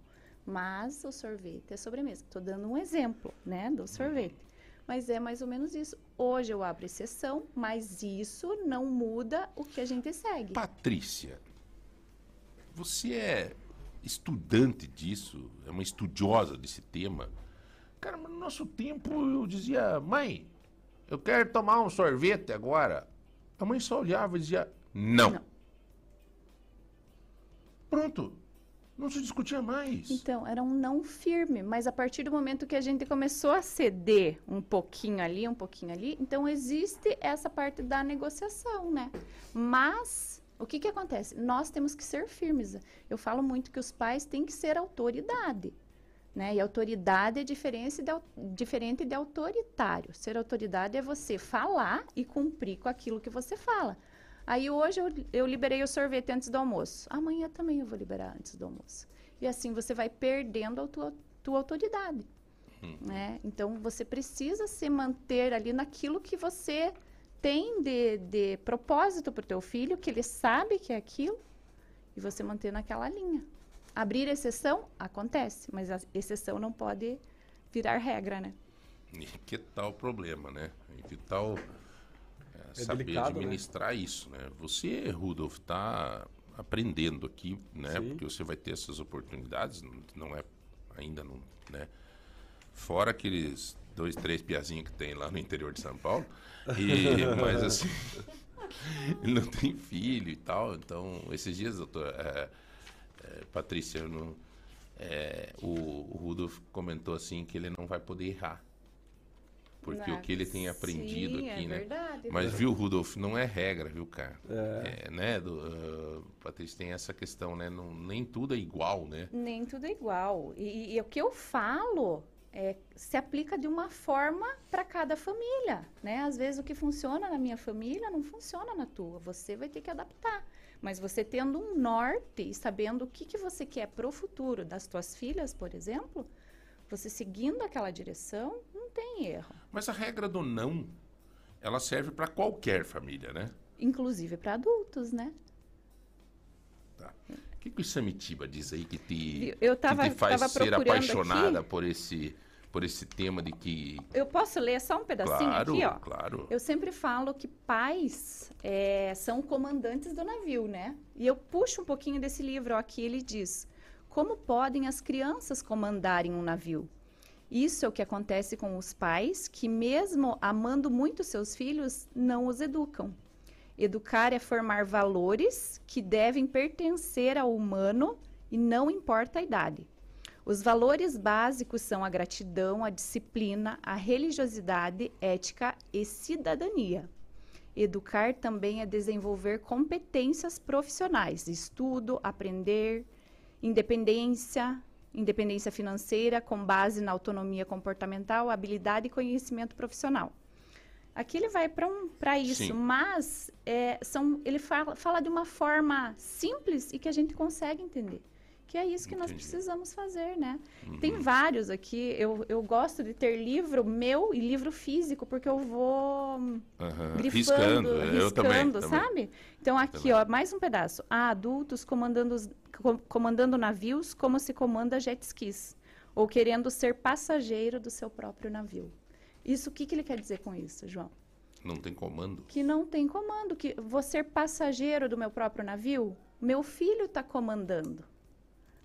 Mas o sorvete é sobremesa. Estou dando um exemplo, né, do sorvete. Mas é mais ou menos isso. Hoje eu abro exceção, mas isso não muda o que a gente segue. Patrícia, você é estudante disso, é uma estudiosa desse tema. Cara, mas no nosso tempo eu dizia, mãe, eu quero tomar um sorvete agora. A mãe só olhava e dizia, não. Não. Pronto. Não se discutia mais. Então, era um não firme, mas a partir do momento que a gente começou a ceder um pouquinho ali, um pouquinho ali, então existe essa parte da negociação, né? Mas o que que acontece? Nós temos que ser firmes. Eu falo muito que os pais têm que ser autoridade, né? E autoridade é diferente de, diferente de autoritário. Ser autoridade é você falar e cumprir com aquilo que você fala. Aí hoje eu, eu liberei o sorvete antes do almoço. Amanhã também eu vou liberar antes do almoço. E assim você vai perdendo a tua, tua autoridade. Né? Então você precisa se manter ali naquilo que você tem de, de propósito para o teu filho, que ele sabe que é aquilo, e você manter naquela linha. Abrir exceção acontece, mas a exceção não pode virar regra, né? E que tal o problema, né? E que tal é, saber delicado, né? administrar isso, né? Você, Rudolf, está aprendendo aqui, né? Sim. Porque você vai ter essas oportunidades, não- é ainda não, né? Fora aqueles dois, três piazinhos que tem lá no interior de São Paulo. E, mas assim, ele não tem filho e tal. Então, esses dias, doutor, é, é, Patrícia, eu não- é, o, o Rudolf comentou assim que ele não vai poder errar. Porque o que ele tem aprendido Sim, aqui, é né? verdade. Mas viu, Rudolf, não é regra, viu, cara? É. É, né, do, ah, Patrícia, tem essa questão, né? Não, nem tudo é igual, né? Nem tudo é igual. E, e o que eu falo é, se aplica de uma forma para cada família, né? Às vezes o que funciona na minha família não funciona na tua. Você vai ter que adaptar. Mas você tendo um norte e sabendo o que, que você quer para o futuro das tuas filhas, por exemplo, você seguindo aquela direção, não tem erro. Mas a regra do não, ela serve para qualquer família, né? Inclusive para adultos, né? Tá. O que, que o Samitiba diz aí que te, Eu tava, que te faz tava ser apaixonada aqui. por esse, por esse tema de que. Eu posso ler só um pedacinho Claro, aqui, ó? claro. Eu sempre falo que pais é, são comandantes do navio, né? E eu puxo um pouquinho desse livro, ó, aqui ele diz: Como podem as crianças comandarem um navio? Isso é o que acontece com os pais que, mesmo amando muito seus filhos, não os educam. Educar é formar valores que devem pertencer ao humano e não importa a idade. Os valores básicos são a gratidão, a disciplina, a religiosidade, ética e cidadania. Educar também é desenvolver competências profissionais, estudo, aprender, independência, independência financeira com base na autonomia comportamental, habilidade e conhecimento profissional. Aqui ele vai para um, isso, Sim. mas é, são, ele fala, fala de uma forma simples e que a gente consegue entender. Que é isso que nós Entendi. precisamos fazer, né? Uhum. Tem vários aqui. Eu, eu gosto de ter livro meu e livro físico, porque eu vou Aham. grifando, Riscando, também. riscando, também. sabe? Então aqui, Também. ó, mais um pedaço. Há adultos comandando, comandando navios como se comanda jet skis, ou querendo ser passageiro do seu próprio navio. Isso, o que, que ele quer dizer com isso, João? Não tem comando. Que não tem comando, que vou ser passageiro do meu próprio navio, meu filho está comandando.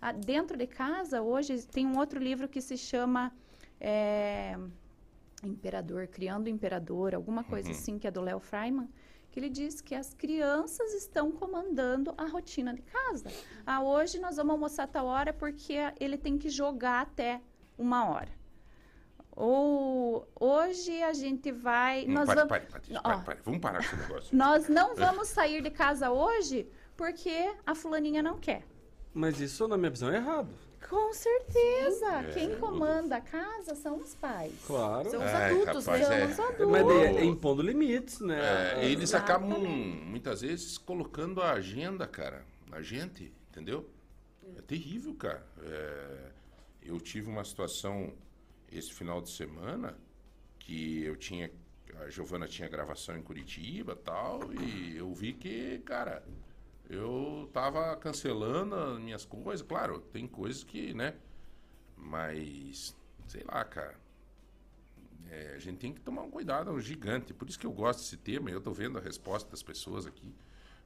Ah, dentro de casa, hoje, tem um outro livro que se chama é, Imperador, Criando o Imperador, alguma coisa Uhum. assim, que é do Léo Freiman, que ele diz que as crianças estão comandando a rotina de casa. Ah, hoje nós vamos almoçar tal hora porque ele tem que jogar até uma hora. Ou hoje a gente vai. Não, nós pare, vamos, pare, Patrícia, Ó. pare, pare. Vamos parar com esse negócio. nós não vamos sair de casa hoje porque a fulaninha não quer. Mas isso, na minha visão, é errado. Com certeza. É, Quem comanda a casa são os pais. Claro. São os Ai, adultos, rapaz, né? é. São os adultos. Mas é, é impondo limites, né? É, eles Exatamente. acabam, muitas vezes, colocando a agenda, cara, na gente, entendeu? É terrível, cara. É, eu tive uma situação esse final de semana que eu tinha. A Giovana tinha gravação em Curitiba tal, e eu vi que, cara, eu tava cancelando as minhas coisas. Claro, tem coisas que, né? Mas, sei lá, cara. É, a gente tem que tomar um cuidado, é um gigante. Por isso que eu gosto desse tema. Eu tô vendo a resposta das pessoas aqui.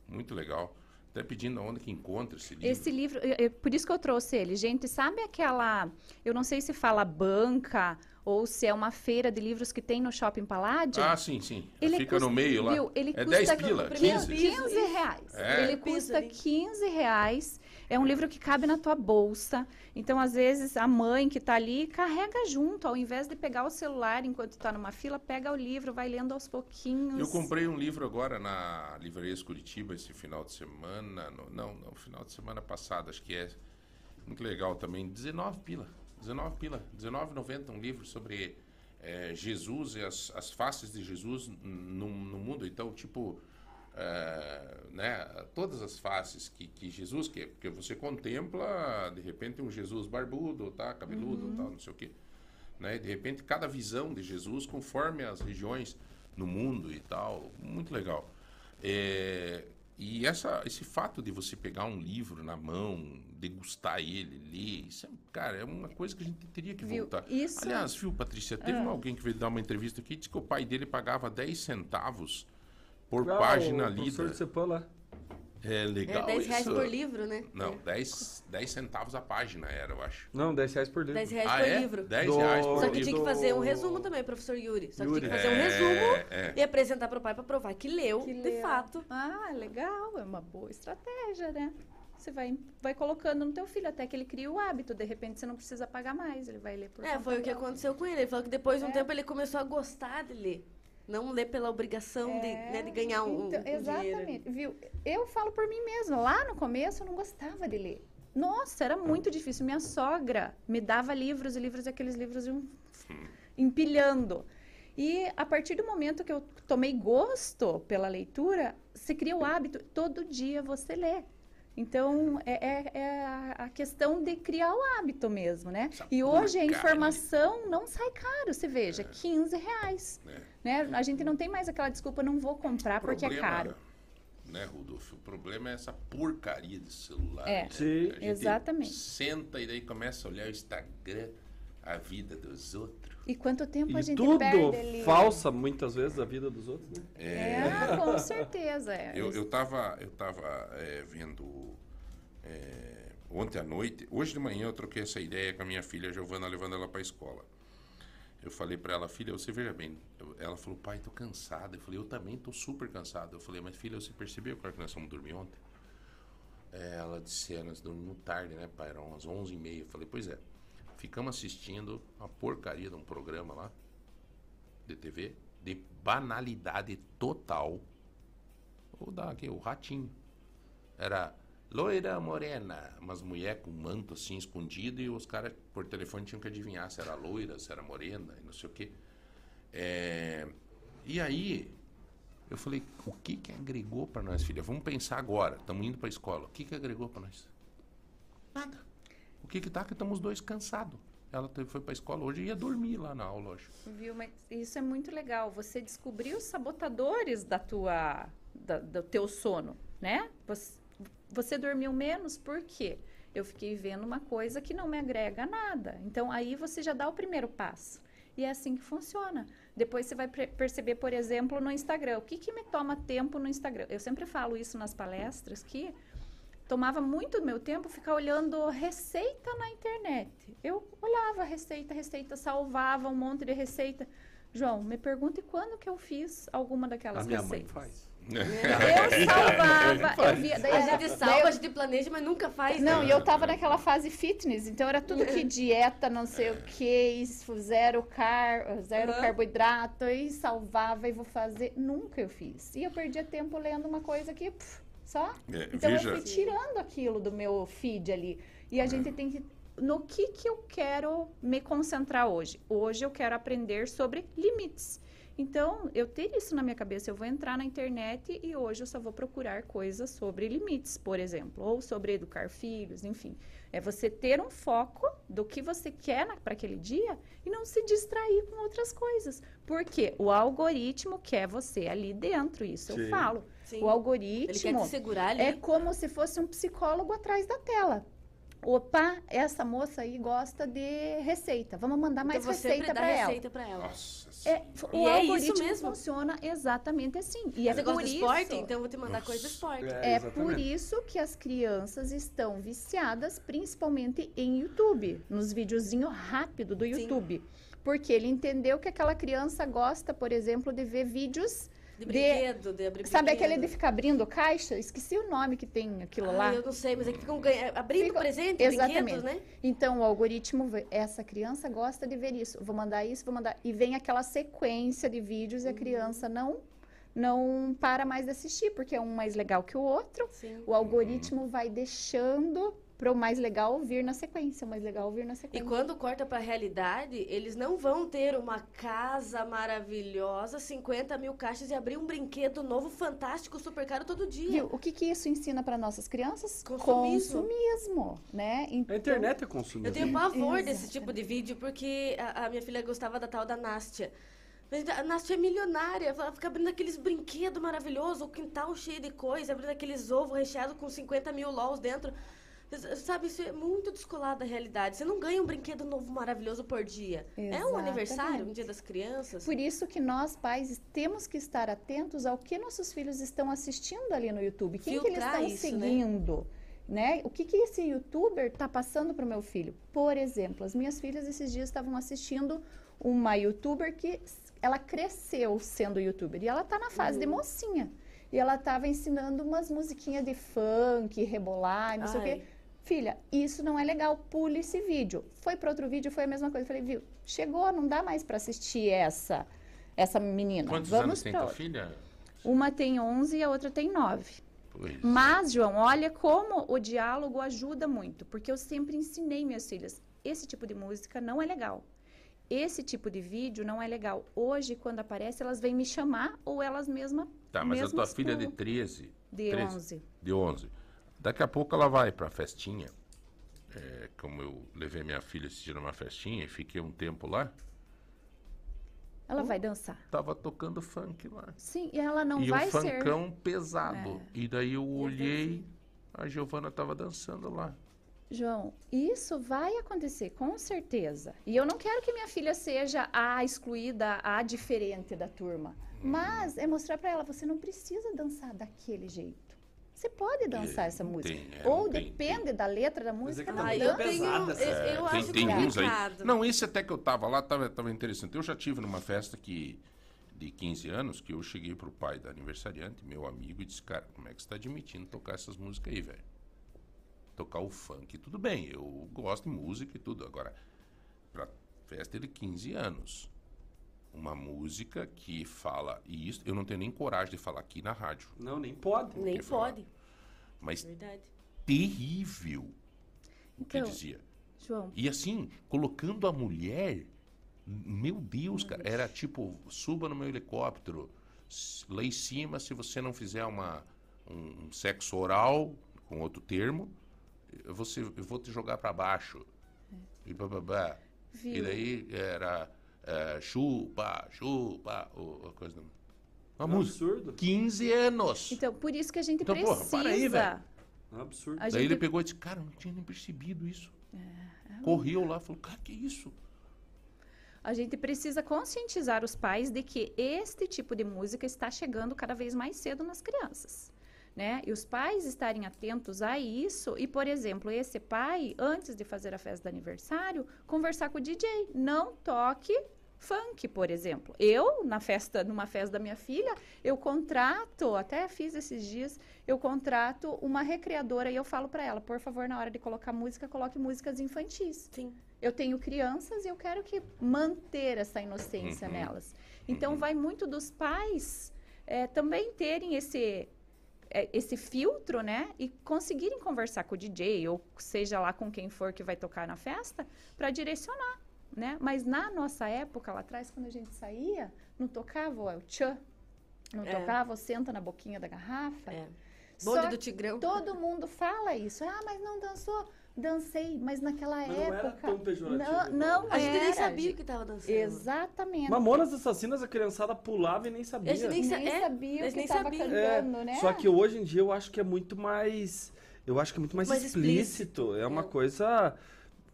Muito legal. Até pedindo aonde que encontra esse livro. Esse livro, é- é por isso que eu trouxe ele. Gente, sabe aquela. Eu não sei se fala banca ou se é uma feira de livros que tem no Shopping Paládio. Ah, sim, sim. Ele Fica no custa- meio lá. viu? Ele é custa 10 pila, no primeiro 15. piso. 15 reais. É. Ele custa ali. 15 reais. É um livro que cabe na tua bolsa. Então, às vezes, a mãe que está ali carrega junto, ao invés de pegar o celular enquanto está numa fila, pega o livro, vai lendo aos pouquinhos. Eu comprei um livro agora na Livraria Curitiba esse final de semana. no- não, final de semana passado, acho que é muito legal também. 19 pila. 19 pila. 19,90 um livro sobre eh, Jesus e as, as faces de Jesus no, no mundo. Então, tipo, eh, né, todas as faces que, que Jesus quer. Porque você contempla, de repente, um Jesus barbudo, tá? Cabeludo, tal, não sei o quê né? De repente, cada visão de Jesus conforme as regiões no mundo e tal, muito legal. É, e essa, esse fato de você pegar um livro na mão, degustar ele, ler, isso é, cara, é uma coisa que a gente teria que Viu? voltar. Isso- Aliás, viu, Patrícia, teve uma- alguém que veio dar uma entrevista aqui e disse que o pai dele pagava 10 centavos por Ah, página o professor lida. de Cepan lá. É É legal 10 reais isso. por livro, né? Não, É. 10, 10 centavos a página era, eu acho. Não, 10 reais por livro. 10 reais ah, por é? livro. 10 Do- reais por Só que tinha que fazer um resumo também, professor Yuri. Só que tinha que Yuri. fazer um É, resumo é. e apresentar pro pai pra provar que leu, Que de leu. fato. Ah, legal, é uma boa estratégia, né? Você vai, vai colocando no teu filho até que ele crie o hábito. De repente, você não precisa pagar mais, ele vai ler por É, foi o que aconteceu com ele. Ele falou que depois de um É. tempo ele começou a gostar de ler. Não ler pela obrigação de, né, de ganhar um, Então, um dinheiro. Exatamente, viu? Eu falo por mim mesma. Lá no começo, eu não gostava de ler. Nossa, era muito difícil. Minha sogra me dava livros e livros, e aqueles livros iam empilhando. E a partir do momento que eu tomei gosto pela leitura, se cria o hábito, todo dia você lê. Então, é, é- é a- questão de criar o hábito mesmo, né? Essa E hoje a informação não sai caro, você veja, 15 reais. É. Né? A gente não tem mais aquela desculpa, não vou comprar porque é caro. Né, Rodolfo? O problema é essa porcaria de celular. É, né? sim, A gente exatamente. Senta e daí começa a olhar o Instagram, a vida dos outros. E quanto tempo a E gente tudo perde ali? falsa, muitas vezes, a vida dos outros, né? É, com certeza. É. Eu, eu tava, eu tava é, vendo é, ontem à noite, hoje de manhã eu troquei essa ideia com a minha filha Giovana, levando ela para a escola. Eu falei para ela, filha, você veja bem. Eu- ela falou, pai, tô cansada. Eu falei, eu também tô super cansado. Eu falei, mas filha, você percebeu que hora que nós fomos dormir ontem? É, ela disse, é, nós dormimos tarde, né, pai? Eram umas 11h30. Eu falei, pois é. Ficamos assistindo uma porcaria de um programa lá, de TV, de banalidade total. Vou dar aqui, o ratinho. Era loira morena, umas mulher com manto assim escondido e os caras por telefone tinham que adivinhar se era loira, se era morena e não sei o quê. É, E aí, eu falei, o que que agregou para nós, filha? Vamos pensar agora, estamos indo para a escola. O que que agregou para nós? Nada. O que que tá que estamos os dois cansados. Ela foi para a escola hoje e ia dormir lá na aula hoje. Viu? Mas isso é muito legal. Você descobriu os sabotadores da tua, da- do teu sono, né? Você, você dormiu menos por quê? Eu fiquei vendo uma coisa que não me agrega nada. Então, aí você já dá o primeiro passo. E é assim que funciona. Depois você vai perceber, por exemplo, no Instagram. O que, que me toma tempo no Instagram? Eu sempre falo isso nas palestras, que tomava muito do meu tempo ficar olhando receita na internet. Eu olhava receita, receita, salvava um monte de receita. João, me pergunte quando que eu fiz alguma daquelas A minha mãe receitas. faz. Eu salvava, eu via. Daí, A eu- gente salva, eu- a gente planeja, mas nunca faz. não, né? e eu tava naquela fase fitness, então era tudo que dieta, não sei o que, zero, car zero Aham. carboidrato, e salvava e vou fazer. Nunca eu fiz. E eu perdia tempo lendo uma coisa que pff, só. É, Então veja, eu fui tirando aquilo do meu feed ali. E a gente tem que. No que, que eu quero me concentrar hoje? Hoje eu quero aprender sobre limites. Então, eu ter isso na minha cabeça, eu vou entrar na internet e hoje eu só vou procurar coisas sobre limites, por exemplo, ou sobre educar filhos, enfim. É você ter um foco do que você quer para aquele dia e não se distrair com outras coisas. Porque o algoritmo quer você ali dentro, isso eu Sim. falo. Sim. O Ele quer algoritmo te segurar ali. é como se fosse um psicólogo atrás da tela. Opa, essa moça aí gosta de receita. Vamos mandar mais então você receita para ela. receita pra ela. Nossa É, o E é isso algoritmo mesmo. funciona exatamente assim. E é Você por gosta de isso, esporte? Então eu vou te mandar Nossa. coisa de esporte. é exatamente. por isso que as crianças estão viciadas, principalmente em YouTube, nos videozinhos rápido do Sim. YouTube. Porque ele entendeu que aquela criança gosta, por exemplo, de ver vídeos De brinquedo, de, abrir Sabe brinquedo. aquele de ficar abrindo caixa? Esqueci o nome que tem aquilo lá. Ah, eu não sei, mas é que ficam abrindo Fica- presente, Exatamente. né? Então, o algoritmo, essa criança gosta de ver isso. Vou mandar isso, vou mandar. E vem aquela sequência de vídeos Uhum. e a criança não, não para mais de assistir, porque é um mais legal que o outro. Sim. O algoritmo vai deixando para o mais legal vir na sequência, o mais legal vir na E sequência. quando corta pra realidade, eles não vão ter uma casa maravilhosa, 50 mil caixas e abrir um brinquedo novo, fantástico, super caro todo dia. Viu? O que, que isso ensina para nossas crianças? Consumismo. Consumismo, né? Então, A internet é Eu consumidor. tenho pavor Exato. desse tipo de vídeo, porque a, a minha filha gostava da tal da Nástia. Mas a Nástia é milionária, ela fica abrindo aqueles brinquedos maravilhosos, o quintal cheio de coisa, abrindo aqueles ovos recheados com 50 mil LOLs dentro. Sabe, isso é muito descolado da realidade. Você não ganha um brinquedo novo maravilhoso por dia. É um aniversário, um Exatamente. dia das crianças. Por isso que nós, pais, temos que estar atentos ao que nossos filhos estão assistindo ali no YouTube. Quem que eles Filtrar estão isso, né? seguindo? Né? O que, que esse youtuber está passando para o meu filho? Por exemplo, as minhas filhas esses dias estavam assistindo uma youtuber que ela cresceu sendo youtuber. E ela está na fase de Uhum. mocinha. E ela estava ensinando umas musiquinhas de funk, rebolar, não sei o Ai. quê. Filha, isso não é legal, pule esse vídeo. Foi para outro vídeo, foi a mesma coisa. Falei, viu, chegou, não dá mais para assistir essa essa menina. Quantos Vamos anos tem tua outra. filha? Uma tem 11 e a outra tem 9. Pois. Mas, João, olha como o diálogo ajuda muito, porque eu sempre ensinei minhas filhas, esse tipo de música não é legal. Esse tipo de vídeo não é legal. Hoje, quando aparece, elas vêm me chamar ou elas mesmas Tá, mas a tua filha de pulam. 13, de 13. 11. de 11, daqui a pouco ela vai pra festinha. É, como eu levei minha filha assistir uma festinha e fiquei um tempo lá, Ela vai dançar. tava tocando funk lá. Sim, e ela não e vai ser. É. funkão pesado. E daí eu olhei, a Giovana tava dançando lá. João, isso vai acontecer, com certeza. E eu não quero que minha filha seja a excluída, a diferente da turma. Mas é mostrar pra ela, você não precisa dançar daquele jeito. Você pode dançar É, essa música. tem, é, Ou tem, depende da letra da é música, que não tá Ah, muito eu tenho. essa- Eu, tem acho tem uns aí. Não, esse até que eu tava lá tava, tava interessante. Eu já tive numa festa que de 15 anos que eu cheguei pro pai da aniversariante, meu amigo, e disse: Cara, como é que você tá admitindo tocar essas músicas aí, velho? Tocar o funk, tudo bem, eu gosto de música e tudo. Agora, pra festa de 15 anos, uma música que fala isso, eu não tenho nem coragem de falar aqui na rádio, Não, nem pode. Nem que falar. pode. mas Verdade. terrível o que Então, dizia. João, E assim, colocando a mulher, meu Deus, cara, era tipo, suba no meu helicóptero, lá em cima, se você não fizer uma, um, um sexo oral, com outro termo, eu vou, se- eu vou te jogar pra baixo. E bababá. E daí era é, chupa, chupa, o, a coisa. da- Uma É um música. absurdo. 15 anos! Então, por isso que a gente Então, porra, precisa. para aí, velho. É um absurdo. Daí gente ele pegou e disse, cara, eu não tinha nem percebido isso. Correu lá, falou, cara, que isso? A gente precisa conscientizar os pais de que este tipo de música está chegando cada vez mais cedo nas crianças. Né? E os pais estarem atentos a isso e, por exemplo, esse pai, antes de fazer a festa de aniversário, conversar com o DJ. Não toque funk, por exemplo. Eu, na festa, numa festa da minha filha, eu contrato, até fiz esses dias, eu contrato uma recreadora e eu falo para ela, por favor, na hora de colocar música, coloque músicas infantis Sim. eu tenho crianças e eu quero que manter essa inocência Uhum. nelas. Então Uhum. vai muito dos pais eh, também terem esse eh, esse filtro, né, e conseguirem conversar com o DJ ou seja lá com quem for que vai tocar na festa para direcionar, né? Mas na nossa época lá atrás quando a gente saía, não tocava o tchan, não É. tocava o senta na boquinha da garrafa. É. Só Bonde do Tigrão. Todo mundo fala isso. Ah, mas não dançou? Dancei, mas naquela Mas não era época. tão pejorativo, Não, igual. não A gente nem era, sabia que tava dançando. Exatamente. Mamonas Assassinas, a criançada pulava e nem sabia. A gente nem Nem, sa- é, sabia o eles que nem estava sabiam. É, cantando, né? Só que hoje em dia eu acho que é muito mais. Eu acho que é muito mais, Mais explícito. explícito. É uma coisa.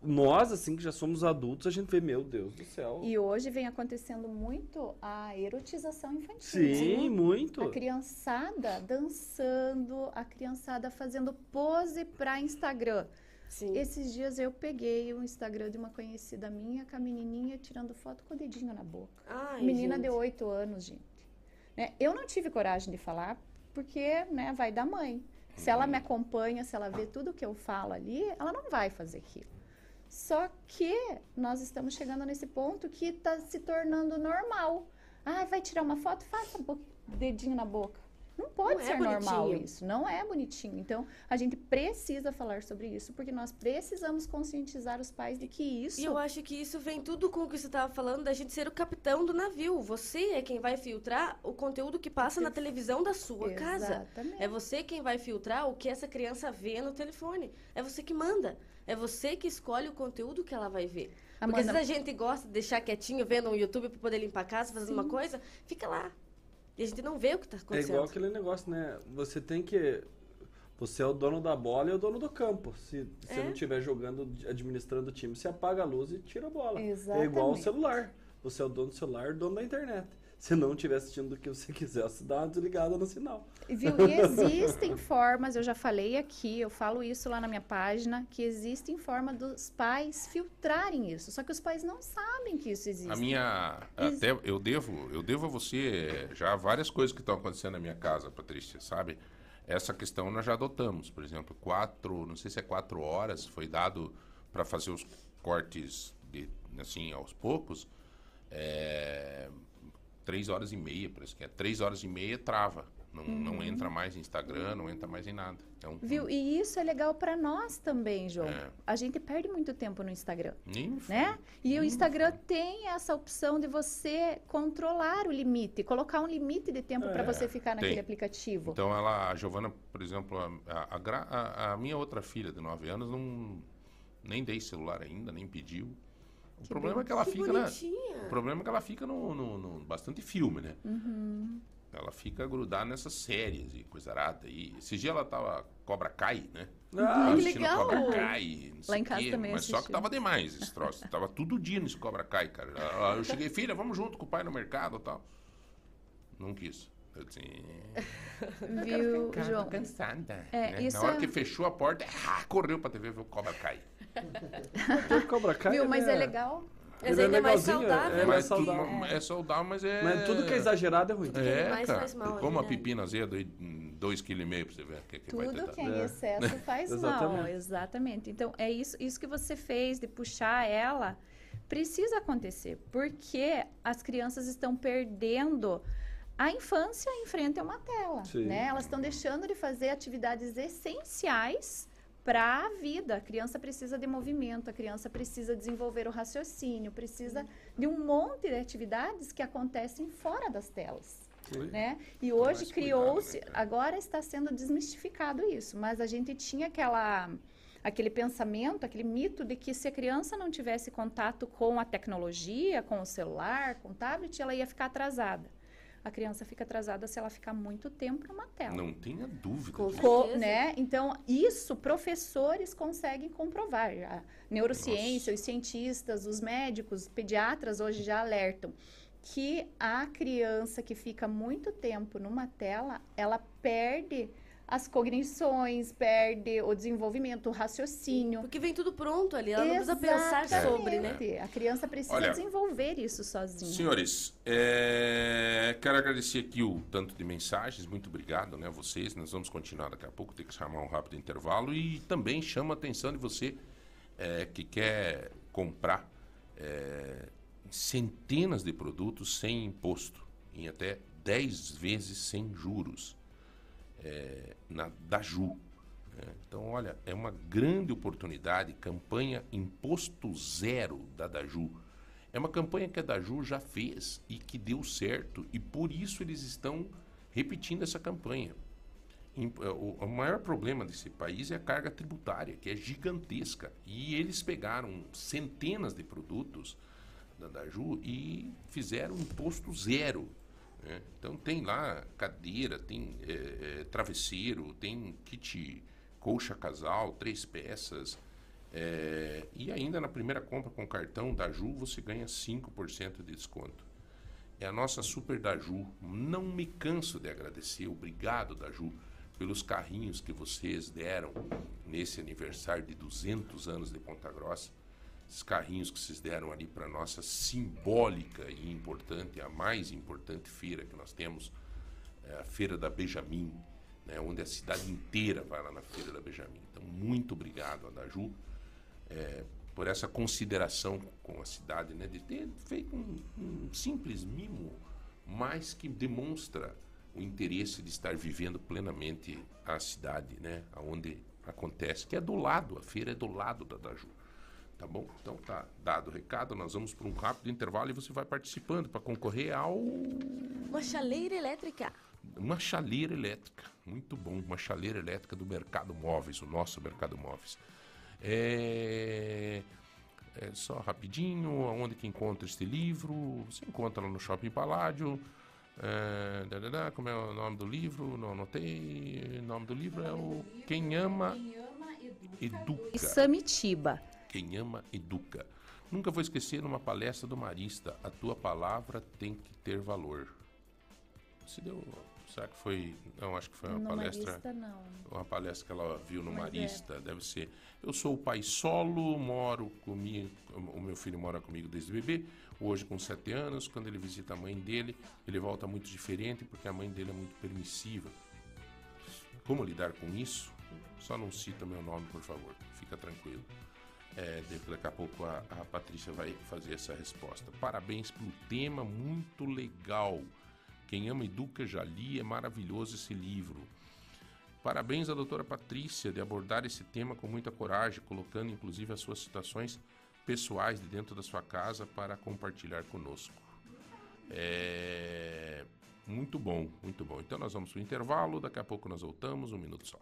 Nós, assim, que já somos adultos, a gente vê, meu Deus do céu. E hoje vem acontecendo muito a erotização infantil. Sim, muito. A criançada dançando, a criançada fazendo pose para Instagram. Sim. Esses dias eu peguei o Instagram de uma conhecida minha com a menininha tirando foto com o dedinho na boca. Ai, Menina gente. de 8 anos, gente. Né? Eu não tive coragem de falar porque né, vai da mãe. Se ela me acompanha, se ela vê tudo que eu falo ali, ela não vai fazer aquilo. Só que nós estamos chegando nesse ponto que está se tornando normal. Ah, vai tirar uma foto? Faça um dedinho na boca. Não pode Não é ser normal bonitinho. isso, não é bonitinho. Então, a gente precisa falar sobre isso, porque nós precisamos conscientizar os pais de que isso E eu acho que isso vem tudo com o que você estava falando, da gente ser o capitão do navio. Você é quem vai filtrar o conteúdo que passa na televisão da sua casa. Exatamente. É você quem vai filtrar o que essa criança vê no telefone. É você que manda. É você que escolhe o conteúdo que ela vai ver. Porque Amanda- se a gente gosta de deixar quietinho vendo um YouTube para poder limpar a casa, fazendo uma coisa, fica lá. E a gente não vê o que está É acontecendo. igual aquele negócio, né? Você tem que. Você é o dono da bola e o dono do campo. Se você É. não estiver jogando, administrando o time, você apaga a luz e tira a bola. É igual Exatamente. o celular. Você é o dono do celular e dono da internet. Se não estiver assistindo do que você quiser, você dá uma desligada no sinal. Viu? E existem formas, eu já falei aqui, eu falo isso lá na minha página, que existem formas dos pais filtrarem isso. Só que os pais não sabem que isso existe. A minha. Ex- Até eu devo, eu devo a você já várias coisas que estão acontecendo na minha casa, Patrícia, sabe? Essa questão nós já adotamos. Por exemplo, quatro, não sei se é quatro horas, foi dado para fazer os cortes de, assim, aos poucos. É, três horas e meia, parece que é. Três horas e meia trava. Não, não entra mais em Instagram, não entra mais em nada. Então, Viu? E isso é legal para nós também, João. É. A gente perde muito tempo no Instagram, Nem né? E o Instagram tem essa opção de você controlar o limite, colocar um limite de tempo para É, você ficar naquele tem. aplicativo. Então ela, a Giovana, por exemplo, a, a, a- a minha outra filha de 9 anos não nem dei celular ainda, nem pediu. O problema é que ela que fica, né? O problema é que ela fica no, no- no- bastante filme, né? Uhum. Ela fica grudada nessas séries e coisa arada. E esse dia ela tava Cobra Kai, né? Ah, que legal! Cobra sei Lá em casa quê, também Mas só que assistiu. tava demais esse troço. tava todo dia nesse Cobra Kai, cara. Eu cheguei, filha, vamos junto com o pai no mercado e tal. Não quis. Eu Viu, Cara, João? cansada. É, né? isso Na hora é- que fechou a porta, ah, correu pra TV ver o Cobra Kai. Todo Cobra Kai, Viu? Mas é legal. Mas Ele é ainda é mais legalzinho, saudável. é mais mas saudável. é saudável, mas é. Mas tudo que é exagerado é ruim. É, mais cara. faz mal Como a pepina azeda aí, 2,5 kg pra você ver. o Que, que Tudo que é em É. excesso faz mal, Exatamente. exatamente. Então, é isso, isso que você fez de puxar ela, precisa acontecer, porque as crianças estão perdendo a infância em frente a uma tela, Sim. né? Elas estão deixando de fazer atividades essenciais para a vida. A criança precisa de movimento, a criança precisa desenvolver o raciocínio, precisa de um monte de atividades que acontecem fora das telas né? E hoje criou-se, né, agora está sendo desmistificado isso, mas a gente tinha aquela aquele pensamento, aquele mito de que se a criança não tivesse contato com a tecnologia, com o celular, com o tablet, ela ia ficar atrasada. A criança fica atrasada se ela ficar muito tempo numa tela. Não tenha dúvida. Com né? Então, isso professores conseguem comprovar. A neurociência, os cientistas, os médicos, pediatras hoje já alertam que a criança que fica muito tempo numa tela, ela perde as cognições, perde o desenvolvimento, o raciocínio. Porque vem tudo pronto ali, ela não precisa pensar Exatamente. sobre, né? A criança precisa Olha, desenvolver isso sozinha. Senhores, é, quero agradecer aqui o tanto de mensagens, muito obrigado né, a vocês. Nós vamos continuar daqui a pouco, ter que chamar um rápido intervalo e também chama a atenção de você é, que quer comprar é, centenas de produtos sem imposto, em até 10 vezes sem juros, é, na Daju. né? Então, olha, é uma grande oportunidade, campanha Imposto Zero da Daju. É uma campanha que a Daju já fez e que deu certo, e por isso eles estão repetindo essa campanha. Eh, o maior problema desse país é a carga tributária, que é gigantesca. E eles pegaram centenas de produtos da Daju e fizeram imposto zero. Né? Então tem lá cadeira, tem eh, eh, travesseiro, tem kit colcha casal, três peças. eh, e ainda na primeira compra com cartão da Ju você ganha 5% de desconto. É a nossa Super Daju. Não me canso de agradecer. Obrigado, Daju, pelos carrinhos que vocês deram nesse aniversário de 200 anos de Ponta Grossa. Esses carrinhos que vocês deram ali para nossa simbólica e importante, a mais importante feira que nós temos, é a Feira da Benjamin, né, onde a cidade inteira vai lá na Feira da Benjamin. Então, muito obrigado, Adaju, é, por essa consideração com a cidade, né, de ter feito um, um simples mimo, mas que demonstra o interesse de estar vivendo plenamente a cidade, né, onde acontece, que é do lado, a feira é do lado da Daju. Tá bom? Então tá dado o recado, nós vamos para um rápido intervalo e você vai participando para concorrer ao Uma chaleira elétrica. uma chaleira elétrica. Muito bom, uma chaleira elétrica do Mercado Móveis, o nosso Mercado Móveis. É, é só rapidinho, aonde que encontra este livro? Você encontra lá no Shopping Paládio. É, dadadá, como é o nome do livro? Não anotei. O nome do livro é o Quem Ama Educa. E Samitiba. Quem ama, educa. Nunca vou esquecer numa palestra do Marista, a tua palavra tem que ter valor. Se deu. Será que foi. Não, acho que foi uma No palestra. Marista, não. Uma palestra que ela viu no Mas é. Marista, deve ser. Eu sou o pai solo, moro comigo. O meu filho mora comigo desde bebê. Hoje, com sete anos, quando ele visita a mãe dele, ele volta muito diferente porque a mãe dele é muito permissiva. Como lidar com isso? Só não cita meu nome, por favor. Fica tranquilo. É, daqui a pouco a, a Patrícia vai fazer essa resposta. Parabéns pelo tema, muito legal. Quem ama educa já li, é maravilhoso esse livro. Parabéns à doutora Patrícia de abordar esse tema com muita coragem, colocando inclusive as suas situações pessoais de dentro da sua casa para compartilhar conosco. É muito bom, muito bom. Então nós vamos para o intervalo, daqui a pouco nós voltamos, um minuto só.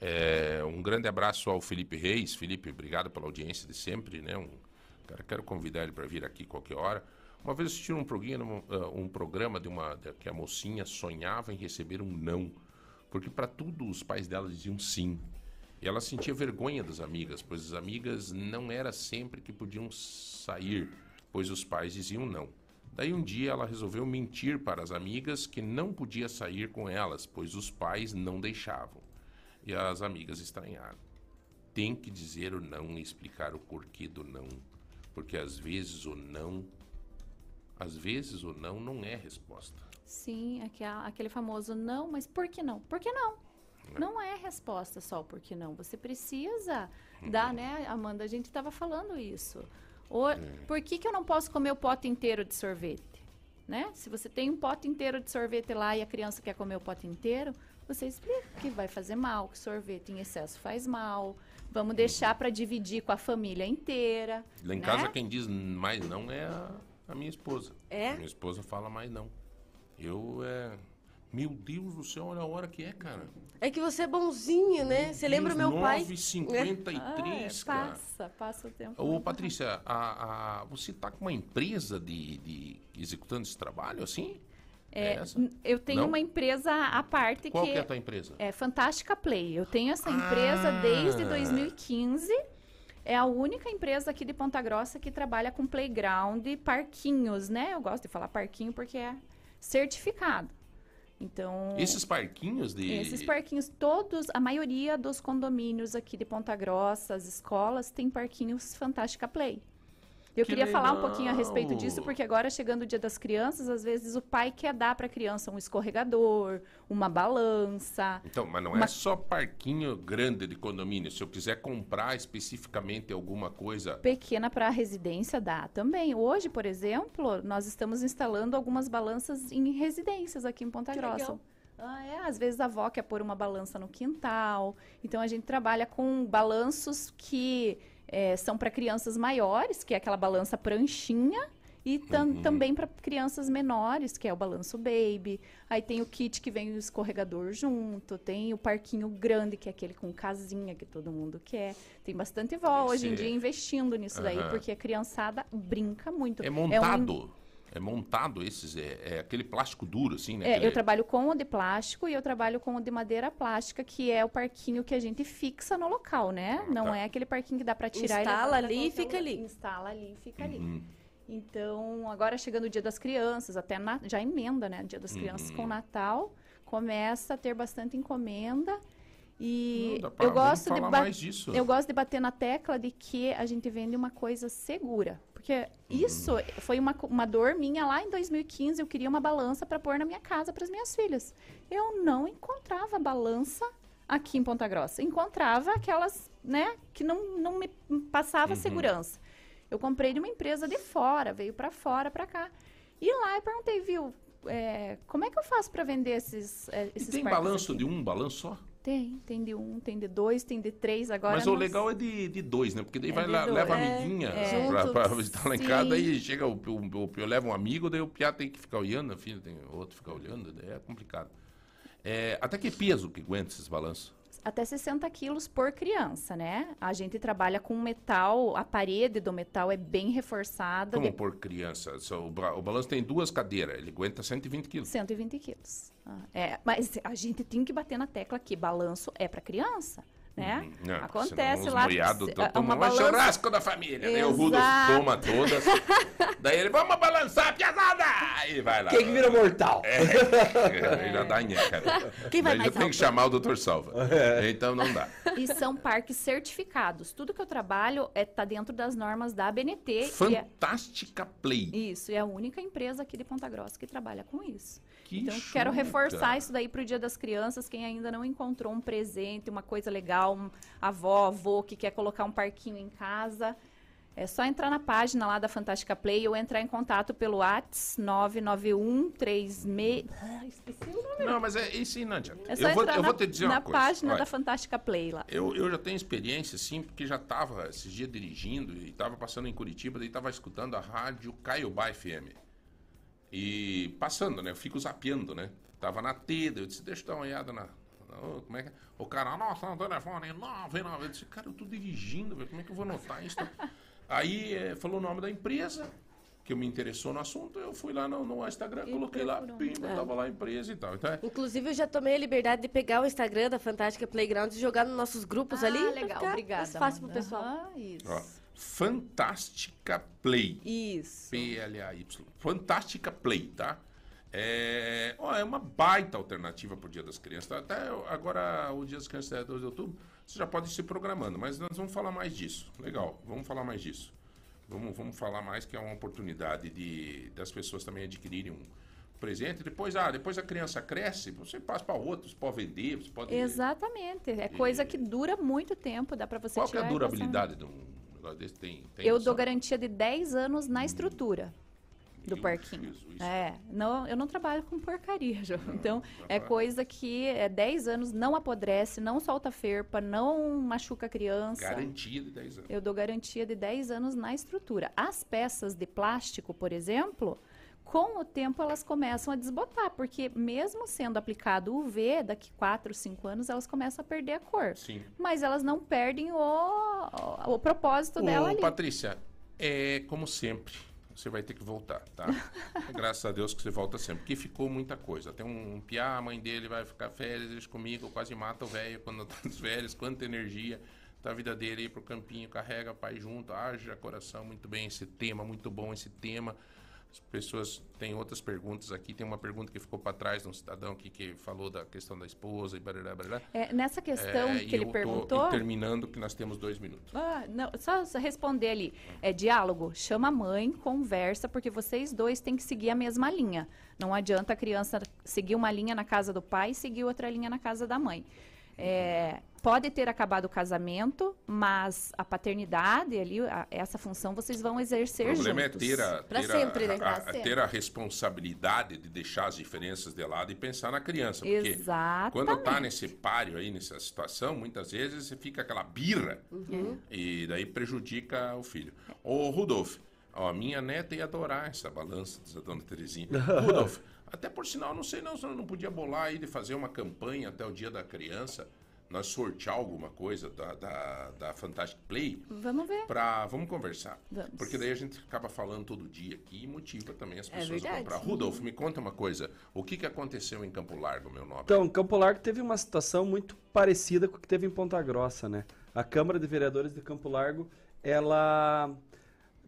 É, um grande abraço ao Felipe Reis. Felipe, obrigado pela audiência de sempre, né? Um, cara, quero convidar ele para vir aqui qualquer hora. Uma vez assisti um programa, um programa de uma de- que a mocinha sonhava em receber um não, porque para tudo os pais dela diziam sim. E ela sentia vergonha das amigas, pois as amigas não era sempre que podiam sair, pois os pais diziam não. Daí um dia ela resolveu mentir para as amigas que não podia sair com elas, pois os pais não deixavam. E as amigas estranharam. Tem que dizer o não e explicar o porquê do não, porque às vezes o não, às vezes o não não é resposta. Sim, aquele famoso não, mas por que não? Por que não? Não é resposta só o por que não. Você precisa dar, né, Amanda? A gente estava falando isso. O, Por que, que eu não posso comer o pote inteiro de sorvete? Né? Se você tem um pote inteiro de sorvete lá e a criança quer comer o pote inteiro, você explica que vai fazer mal, que sorvete em excesso faz mal. Vamos deixar para dividir com a família inteira. Lá em né? casa quem diz mais não é a, a minha esposa. É? A minha esposa fala mais não. Eu é. Meu Deus do céu, olha a hora que é, cara. É que você é bonzinho, né? Você lembra o meu pai? 9h53, Ah, é, cara. passa, passa o tempo. Ô, Patrícia, a, a- você tá com uma empresa de, de executando esse trabalho assim? É? N- Eu tenho Não? uma empresa à parte Qual que, que é a tua empresa? é Fantástica Play. Eu tenho essa empresa Ah. desde 2015. É a única empresa aqui de Ponta Grossa que trabalha com playground e parquinhos, né? Eu gosto de falar parquinho porque é certificado. Então, Esses parquinhos de. esses parquinhos, todos, a maioria dos condomínios aqui de Ponta Grossa, as escolas, tem parquinhos Fantástica Play. Eu Que queria falar um pouquinho a respeito legal! disso, porque agora chegando o Dia das Crianças, às vezes o pai quer dar para a criança um escorregador, uma balança. Então, mas não é Mas- só parquinho grande de condomínio. Se eu quiser comprar especificamente alguma coisa. Pequena para residência dá também. Hoje, por exemplo, nós estamos instalando algumas balanças em residências aqui em Ponta Que Grossa. legal. Ah, é, às vezes a avó quer pôr uma balança no quintal. Então a gente trabalha com balanços que eh, são para crianças maiores, que é aquela balança pranchinha, e tam- Uhum. também para crianças menores, que é o balanço baby. Aí tem o kit que vem o escorregador junto, tem o parquinho grande, que é aquele com casinha que todo mundo quer. Tem bastante vó hoje em dia investindo nisso daí, Aham. porque a criançada brinca muito. É um- montado. É montado esses. É, é aquele plástico duro, assim, né? É, Aquele- eu trabalho com o de plástico e eu trabalho com o de madeira plástica, que é o parquinho que a gente fixa no local, né? Ah, Não tá. é aquele parquinho que dá pra tirar e Instala ali e fica ali. Instala ali e fica ali. Uhum. Então, agora chegando o Dia das Crianças, até na- já emenda, né? Dia das Crianças com o Natal, começa a ter bastante encomenda. E Não, eu gosto de ba- eu gosto de bater na tecla de que a gente vende uma coisa segura. Porque isso foi uma, uma dor minha lá em 2015. Eu queria uma balança para pôr na minha casa para as minhas filhas. Eu não encontrava balança aqui em Ponta Grossa. Encontrava aquelas, né, que não, não me passava segurança. Eu comprei de uma empresa de fora, veio para fora, para cá. E lá eu perguntei, viu, é, como é que eu faço para vender esses, é, E esses tem parques balanço aqui? de um, balanço só? Tem, tem de um, tem de dois, tem de três agora. Mas o não legal é de, de dois, né? Porque daí É vai lá, dois. leva a É, amiguinha é. pra, pra Junto. visitar lá em casa, daí chega o, o, o um amigo, daí o Piá tem que ficar olhando, a filha tem outro ficar olhando, daí é complicado. É, até que peso que aguenta esses balanços? Até 60 quilos por criança, né? A gente trabalha com metal, a parede do metal é bem reforçada, Como de por criança? O balanço tem duas cadeiras, ele aguenta 120 quilos. 120 quilos. Ah, É, mas a gente tem que bater na tecla que balanço é para criança, né? Não, Acontece lá. a- tomam uma um balança, churrasco da família. Daí o Exato. toma todas. daí ele, vamos balançar, piazada! E vai lá. Quem que vira mortal? É, ele já dá nheca. Quem vai Daí mais já tem que chamar o Dr. Salva. Então não dá. E são parques certificados. Tudo que eu trabalho é tá dentro das normas da ABNT. e é- Fantástica Play. Isso, é a única empresa aqui de Ponta Grossa que trabalha com isso. Que então, quero reforçar isso daí para o Dia das Crianças. Quem ainda não encontrou um presente, uma coisa legal, um avó, avô que quer colocar um parquinho em casa, é só entrar na página lá da Fantástica Play ou entrar em contato pelo Whats 99136. Ah, esqueci o nome. Não, mas é isso aí não adianta. É eu vou, eu na, vou te dizer na uma coisa. página Olha, da Fantástica Play lá. eu, eu já tenho experiência, sim, porque já estava esses dias dirigindo e estava passando em Curitiba, daí estava escutando a rádio Caiobá FM. E passando, né? Eu fico zapeando, né? Tava na T, daí eu disse, deixa eu dar uma olhada na. na- como é que é? O cara, nossa, no telefone, 99. Eu disse, cara, eu tô dirigindo, velho, como é que eu vou anotar isso? Aí eh, falou o nome da empresa, que eu me interessou no assunto, eu fui lá no, no Instagram, E coloquei lá, pimba, É. tava lá a empresa e tal. Então é, Inclusive, eu já tomei a liberdade de pegar o Instagram da Fantástica Playground e jogar nos nossos grupos ali. pra Ah, legal, obrigada. mais fácil pro pessoal. Aham, isso. ó, Fantástica Play. Isso. P-L-A-Y. Fantástica Play, tá? É, ó, é uma baita alternativa pro Dia das Crianças. tá? Até agora, o Dia das Crianças é 2 de outubro, você já pode ir se programando, mas nós vamos falar mais disso. Legal, vamos falar mais disso. Vamos, vamos falar mais que é uma oportunidade de, das pessoas também adquirirem um presente. Depois, ah, depois a criança cresce, você passa para outros, pode vender, você pode... Exatamente. É coisa que dura muito tempo, dá para você Qual que é a tirar durabilidade de um negócio desse? Tem, tem Eu noção? dou garantia de 10 anos na estrutura do Meu parquinho. Jesus. É, não, eu não trabalho com porcaria, João. Então, é rapaz. coisa que é 10 anos, não apodrece, não solta ferpa, não machuca a criança. Garantia de 10 anos. Eu dou garantia de 10 anos na estrutura. As peças de plástico, por exemplo, com o tempo elas começam a desbotar, porque mesmo sendo aplicado UV, daqui 4, 5 anos elas começam a perder a cor. Sim. Mas elas não perdem o, o, o propósito dela Ô, ali. Patrícia, é como sempre. Você vai ter que voltar, tá? Graças a Deus que você volta sempre. Porque ficou muita coisa. Tem um, um piá, a mãe dele vai ficar férias comigo, quase mata o velho quando tá nas férias. Quanta energia. Tá a vida dele ir pro campinho, carrega pai junto, haja coração, muito bem esse tema, muito bom esse tema. As pessoas têm outras perguntas aqui. Tem uma pergunta que ficou para trás de um cidadão aqui que falou da questão da esposa e barará, barará. É, nessa questão É, que ele perguntou. terminando que nós temos dois minutos. Ah, não, só, só responder ali. É diálogo. Chama a mãe, conversa, porque vocês dois têm que seguir a mesma linha. Não adianta a criança seguir uma linha na casa do pai e seguir outra linha na casa da mãe. É, pode ter acabado o casamento, mas a paternidade ali, a- essa função vocês vão exercer O problema juntos. é ter a, ter, sempre, a, né? a- a- ter a responsabilidade de deixar as diferenças de lado e pensar na criança. Porque Exatamente. quando tá nesse páreo aí, nessa situação, muitas vezes você fica aquela birra Uhum. e daí prejudica o filho. Ô, Rudolf, ó, minha neta ia adorar essa balança da dona Terezinha. Rudolf, até por sinal, não sei não, se não podia bolar aí de fazer uma campanha até o dia da criança, nós sortear alguma coisa da, da, da Fantastic Play. Vamos ver. Pra, vamos conversar. Vamos. Porque daí a gente acaba falando todo dia aqui e motiva também as É pessoas a verdade. comprar. Rudolf, me conta uma coisa. O que, que aconteceu em Campo Largo, meu nome? Então, Campo Largo teve uma situação muito parecida com o que teve em Ponta Grossa, né? A Câmara de Vereadores de Campo Largo, ela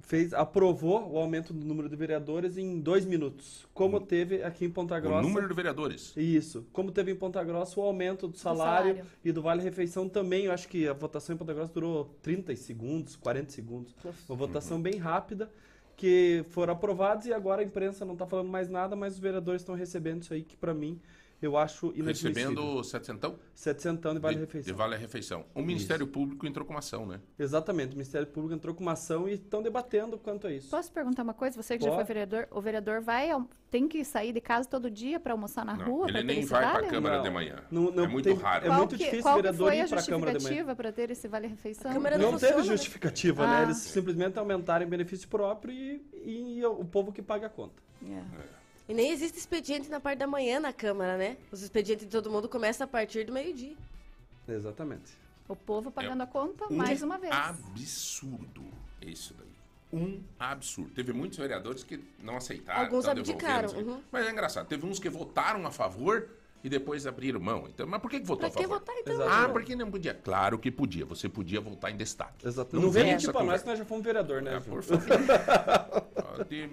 fez, aprovou o aumento do número de vereadores em dois minutos, como teve aqui em Ponta O Grossa. número de vereadores. Isso. Como teve em Ponta Grossa o aumento do salário, salário. e do Vale Refeição também. Eu acho que a votação em Ponta Grossa durou 30 segundos, 40 segundos. Uma votação bem rápida, que foram aprovados e agora a imprensa não está falando mais nada, mas os vereadores estão recebendo isso aí, que para mim eu acho inadmissível. Recebendo 700 700 de Vale de, Refeição. de Vale a Refeição. O Ministério Público entrou com uma ação, né? Exatamente. O Ministério Público entrou com uma ação e estão debatendo quanto a isso. Posso perguntar uma coisa? Você que já Pode. foi vereador, o vereador vai, tem que sair de casa todo dia para almoçar na Não, rua? ele nem vai para a? Câmara Não. de manhã. Não- não é muito tem- raro. é muito que, difícil que vereador ir a pra Câmara de manhã. justificativa para ter esse vale refeição? A Câmara não Não funciona, teve né? justificativa, Ah. né? Eles simplesmente aumentaram em benefício próprio e, e o povo que paga a conta. É. E nem existe expediente na parte da manhã na Câmara, né? Os expedientes de todo mundo começam a partir do meio-dia. Exatamente. O povo pagando É a conta Um mais uma vez. absurdo isso daí. Um absurdo. Teve muitos vereadores que não aceitaram. Alguns abdicaram, uhum. Mas é engraçado. Teve uns que votaram a favor e depois abriram mão. Então, mas por que, que votou Pra a que favor? votar então? Exato. Ah, porque não podia. Claro que podia. Você podia votar em destaque. Exatamente. Não Não, vem mentir essa pra nós que nós já fomos vereador, né? É, por favor. Pode,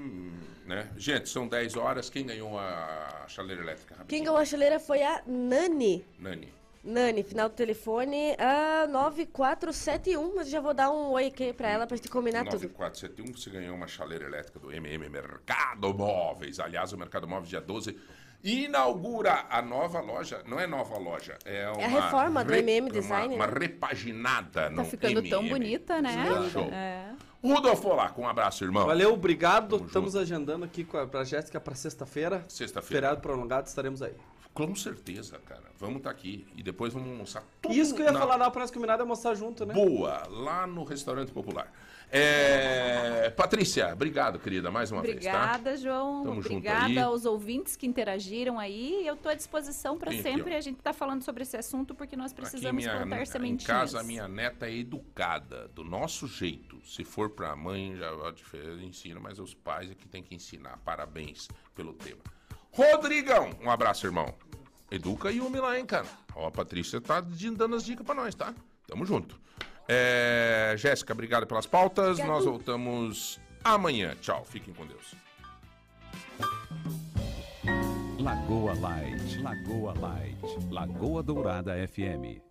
né? Gente, são 10 horas. Quem ganhou a chaleira elétrica? Quem ganhou a chaleira foi a Nani. Nani. Nani, final do telefone a 9471, mas já vou dar um oi aqui pra ela pra gente combinar tudo. 9471, você ganhou uma chaleira elétrica do MM Mercado Móveis. Aliás, o Mercado Móveis, dia 12, inaugura a nova loja. Não é nova loja, é uma... reforma do MM Design, Uma, uma né? repaginada no Tá ficando tão bonita, né? Show. É. Rudolfo Olaco, um abraço, irmão. Valeu, obrigado. Tamo Estamos junto. agendando aqui com a, pra Jéssica pra sexta-feira. Sexta-feira. Feriado prolongado, estaremos aí. Com certeza, cara. Vamos estar aqui e depois vamos almoçar tudo Isso que eu ia na falar lá pra nós combinado é almoçar junto, né? Boa, lá no Restaurante Popular. É, Patrícia, obrigado, querida, mais uma vez, tá? Obrigada, João. Tamo Obrigada aos ouvintes que interagiram aí. Eu estou à disposição para aqui, sempre a gente tá falando sobre esse assunto porque nós Aqui precisamos minha, plantar em sementinhas. casa, a minha neta é educada, do nosso jeito. Se for pra mãe, já a ensina, mas os pais é que tem que ensinar. Parabéns pelo tema. Rodrigão, um abraço, irmão. Educa e Yumi lá, hein, cara. Ó, a Patrícia tá dando as dicas pra nós, tá? Tamo junto. É, Jéssica, obrigado pelas pautas. Obrigado. Nós voltamos amanhã. Tchau, fiquem com Deus. Lagoa Light, Lagoa Light, Lagoa Dourada FM.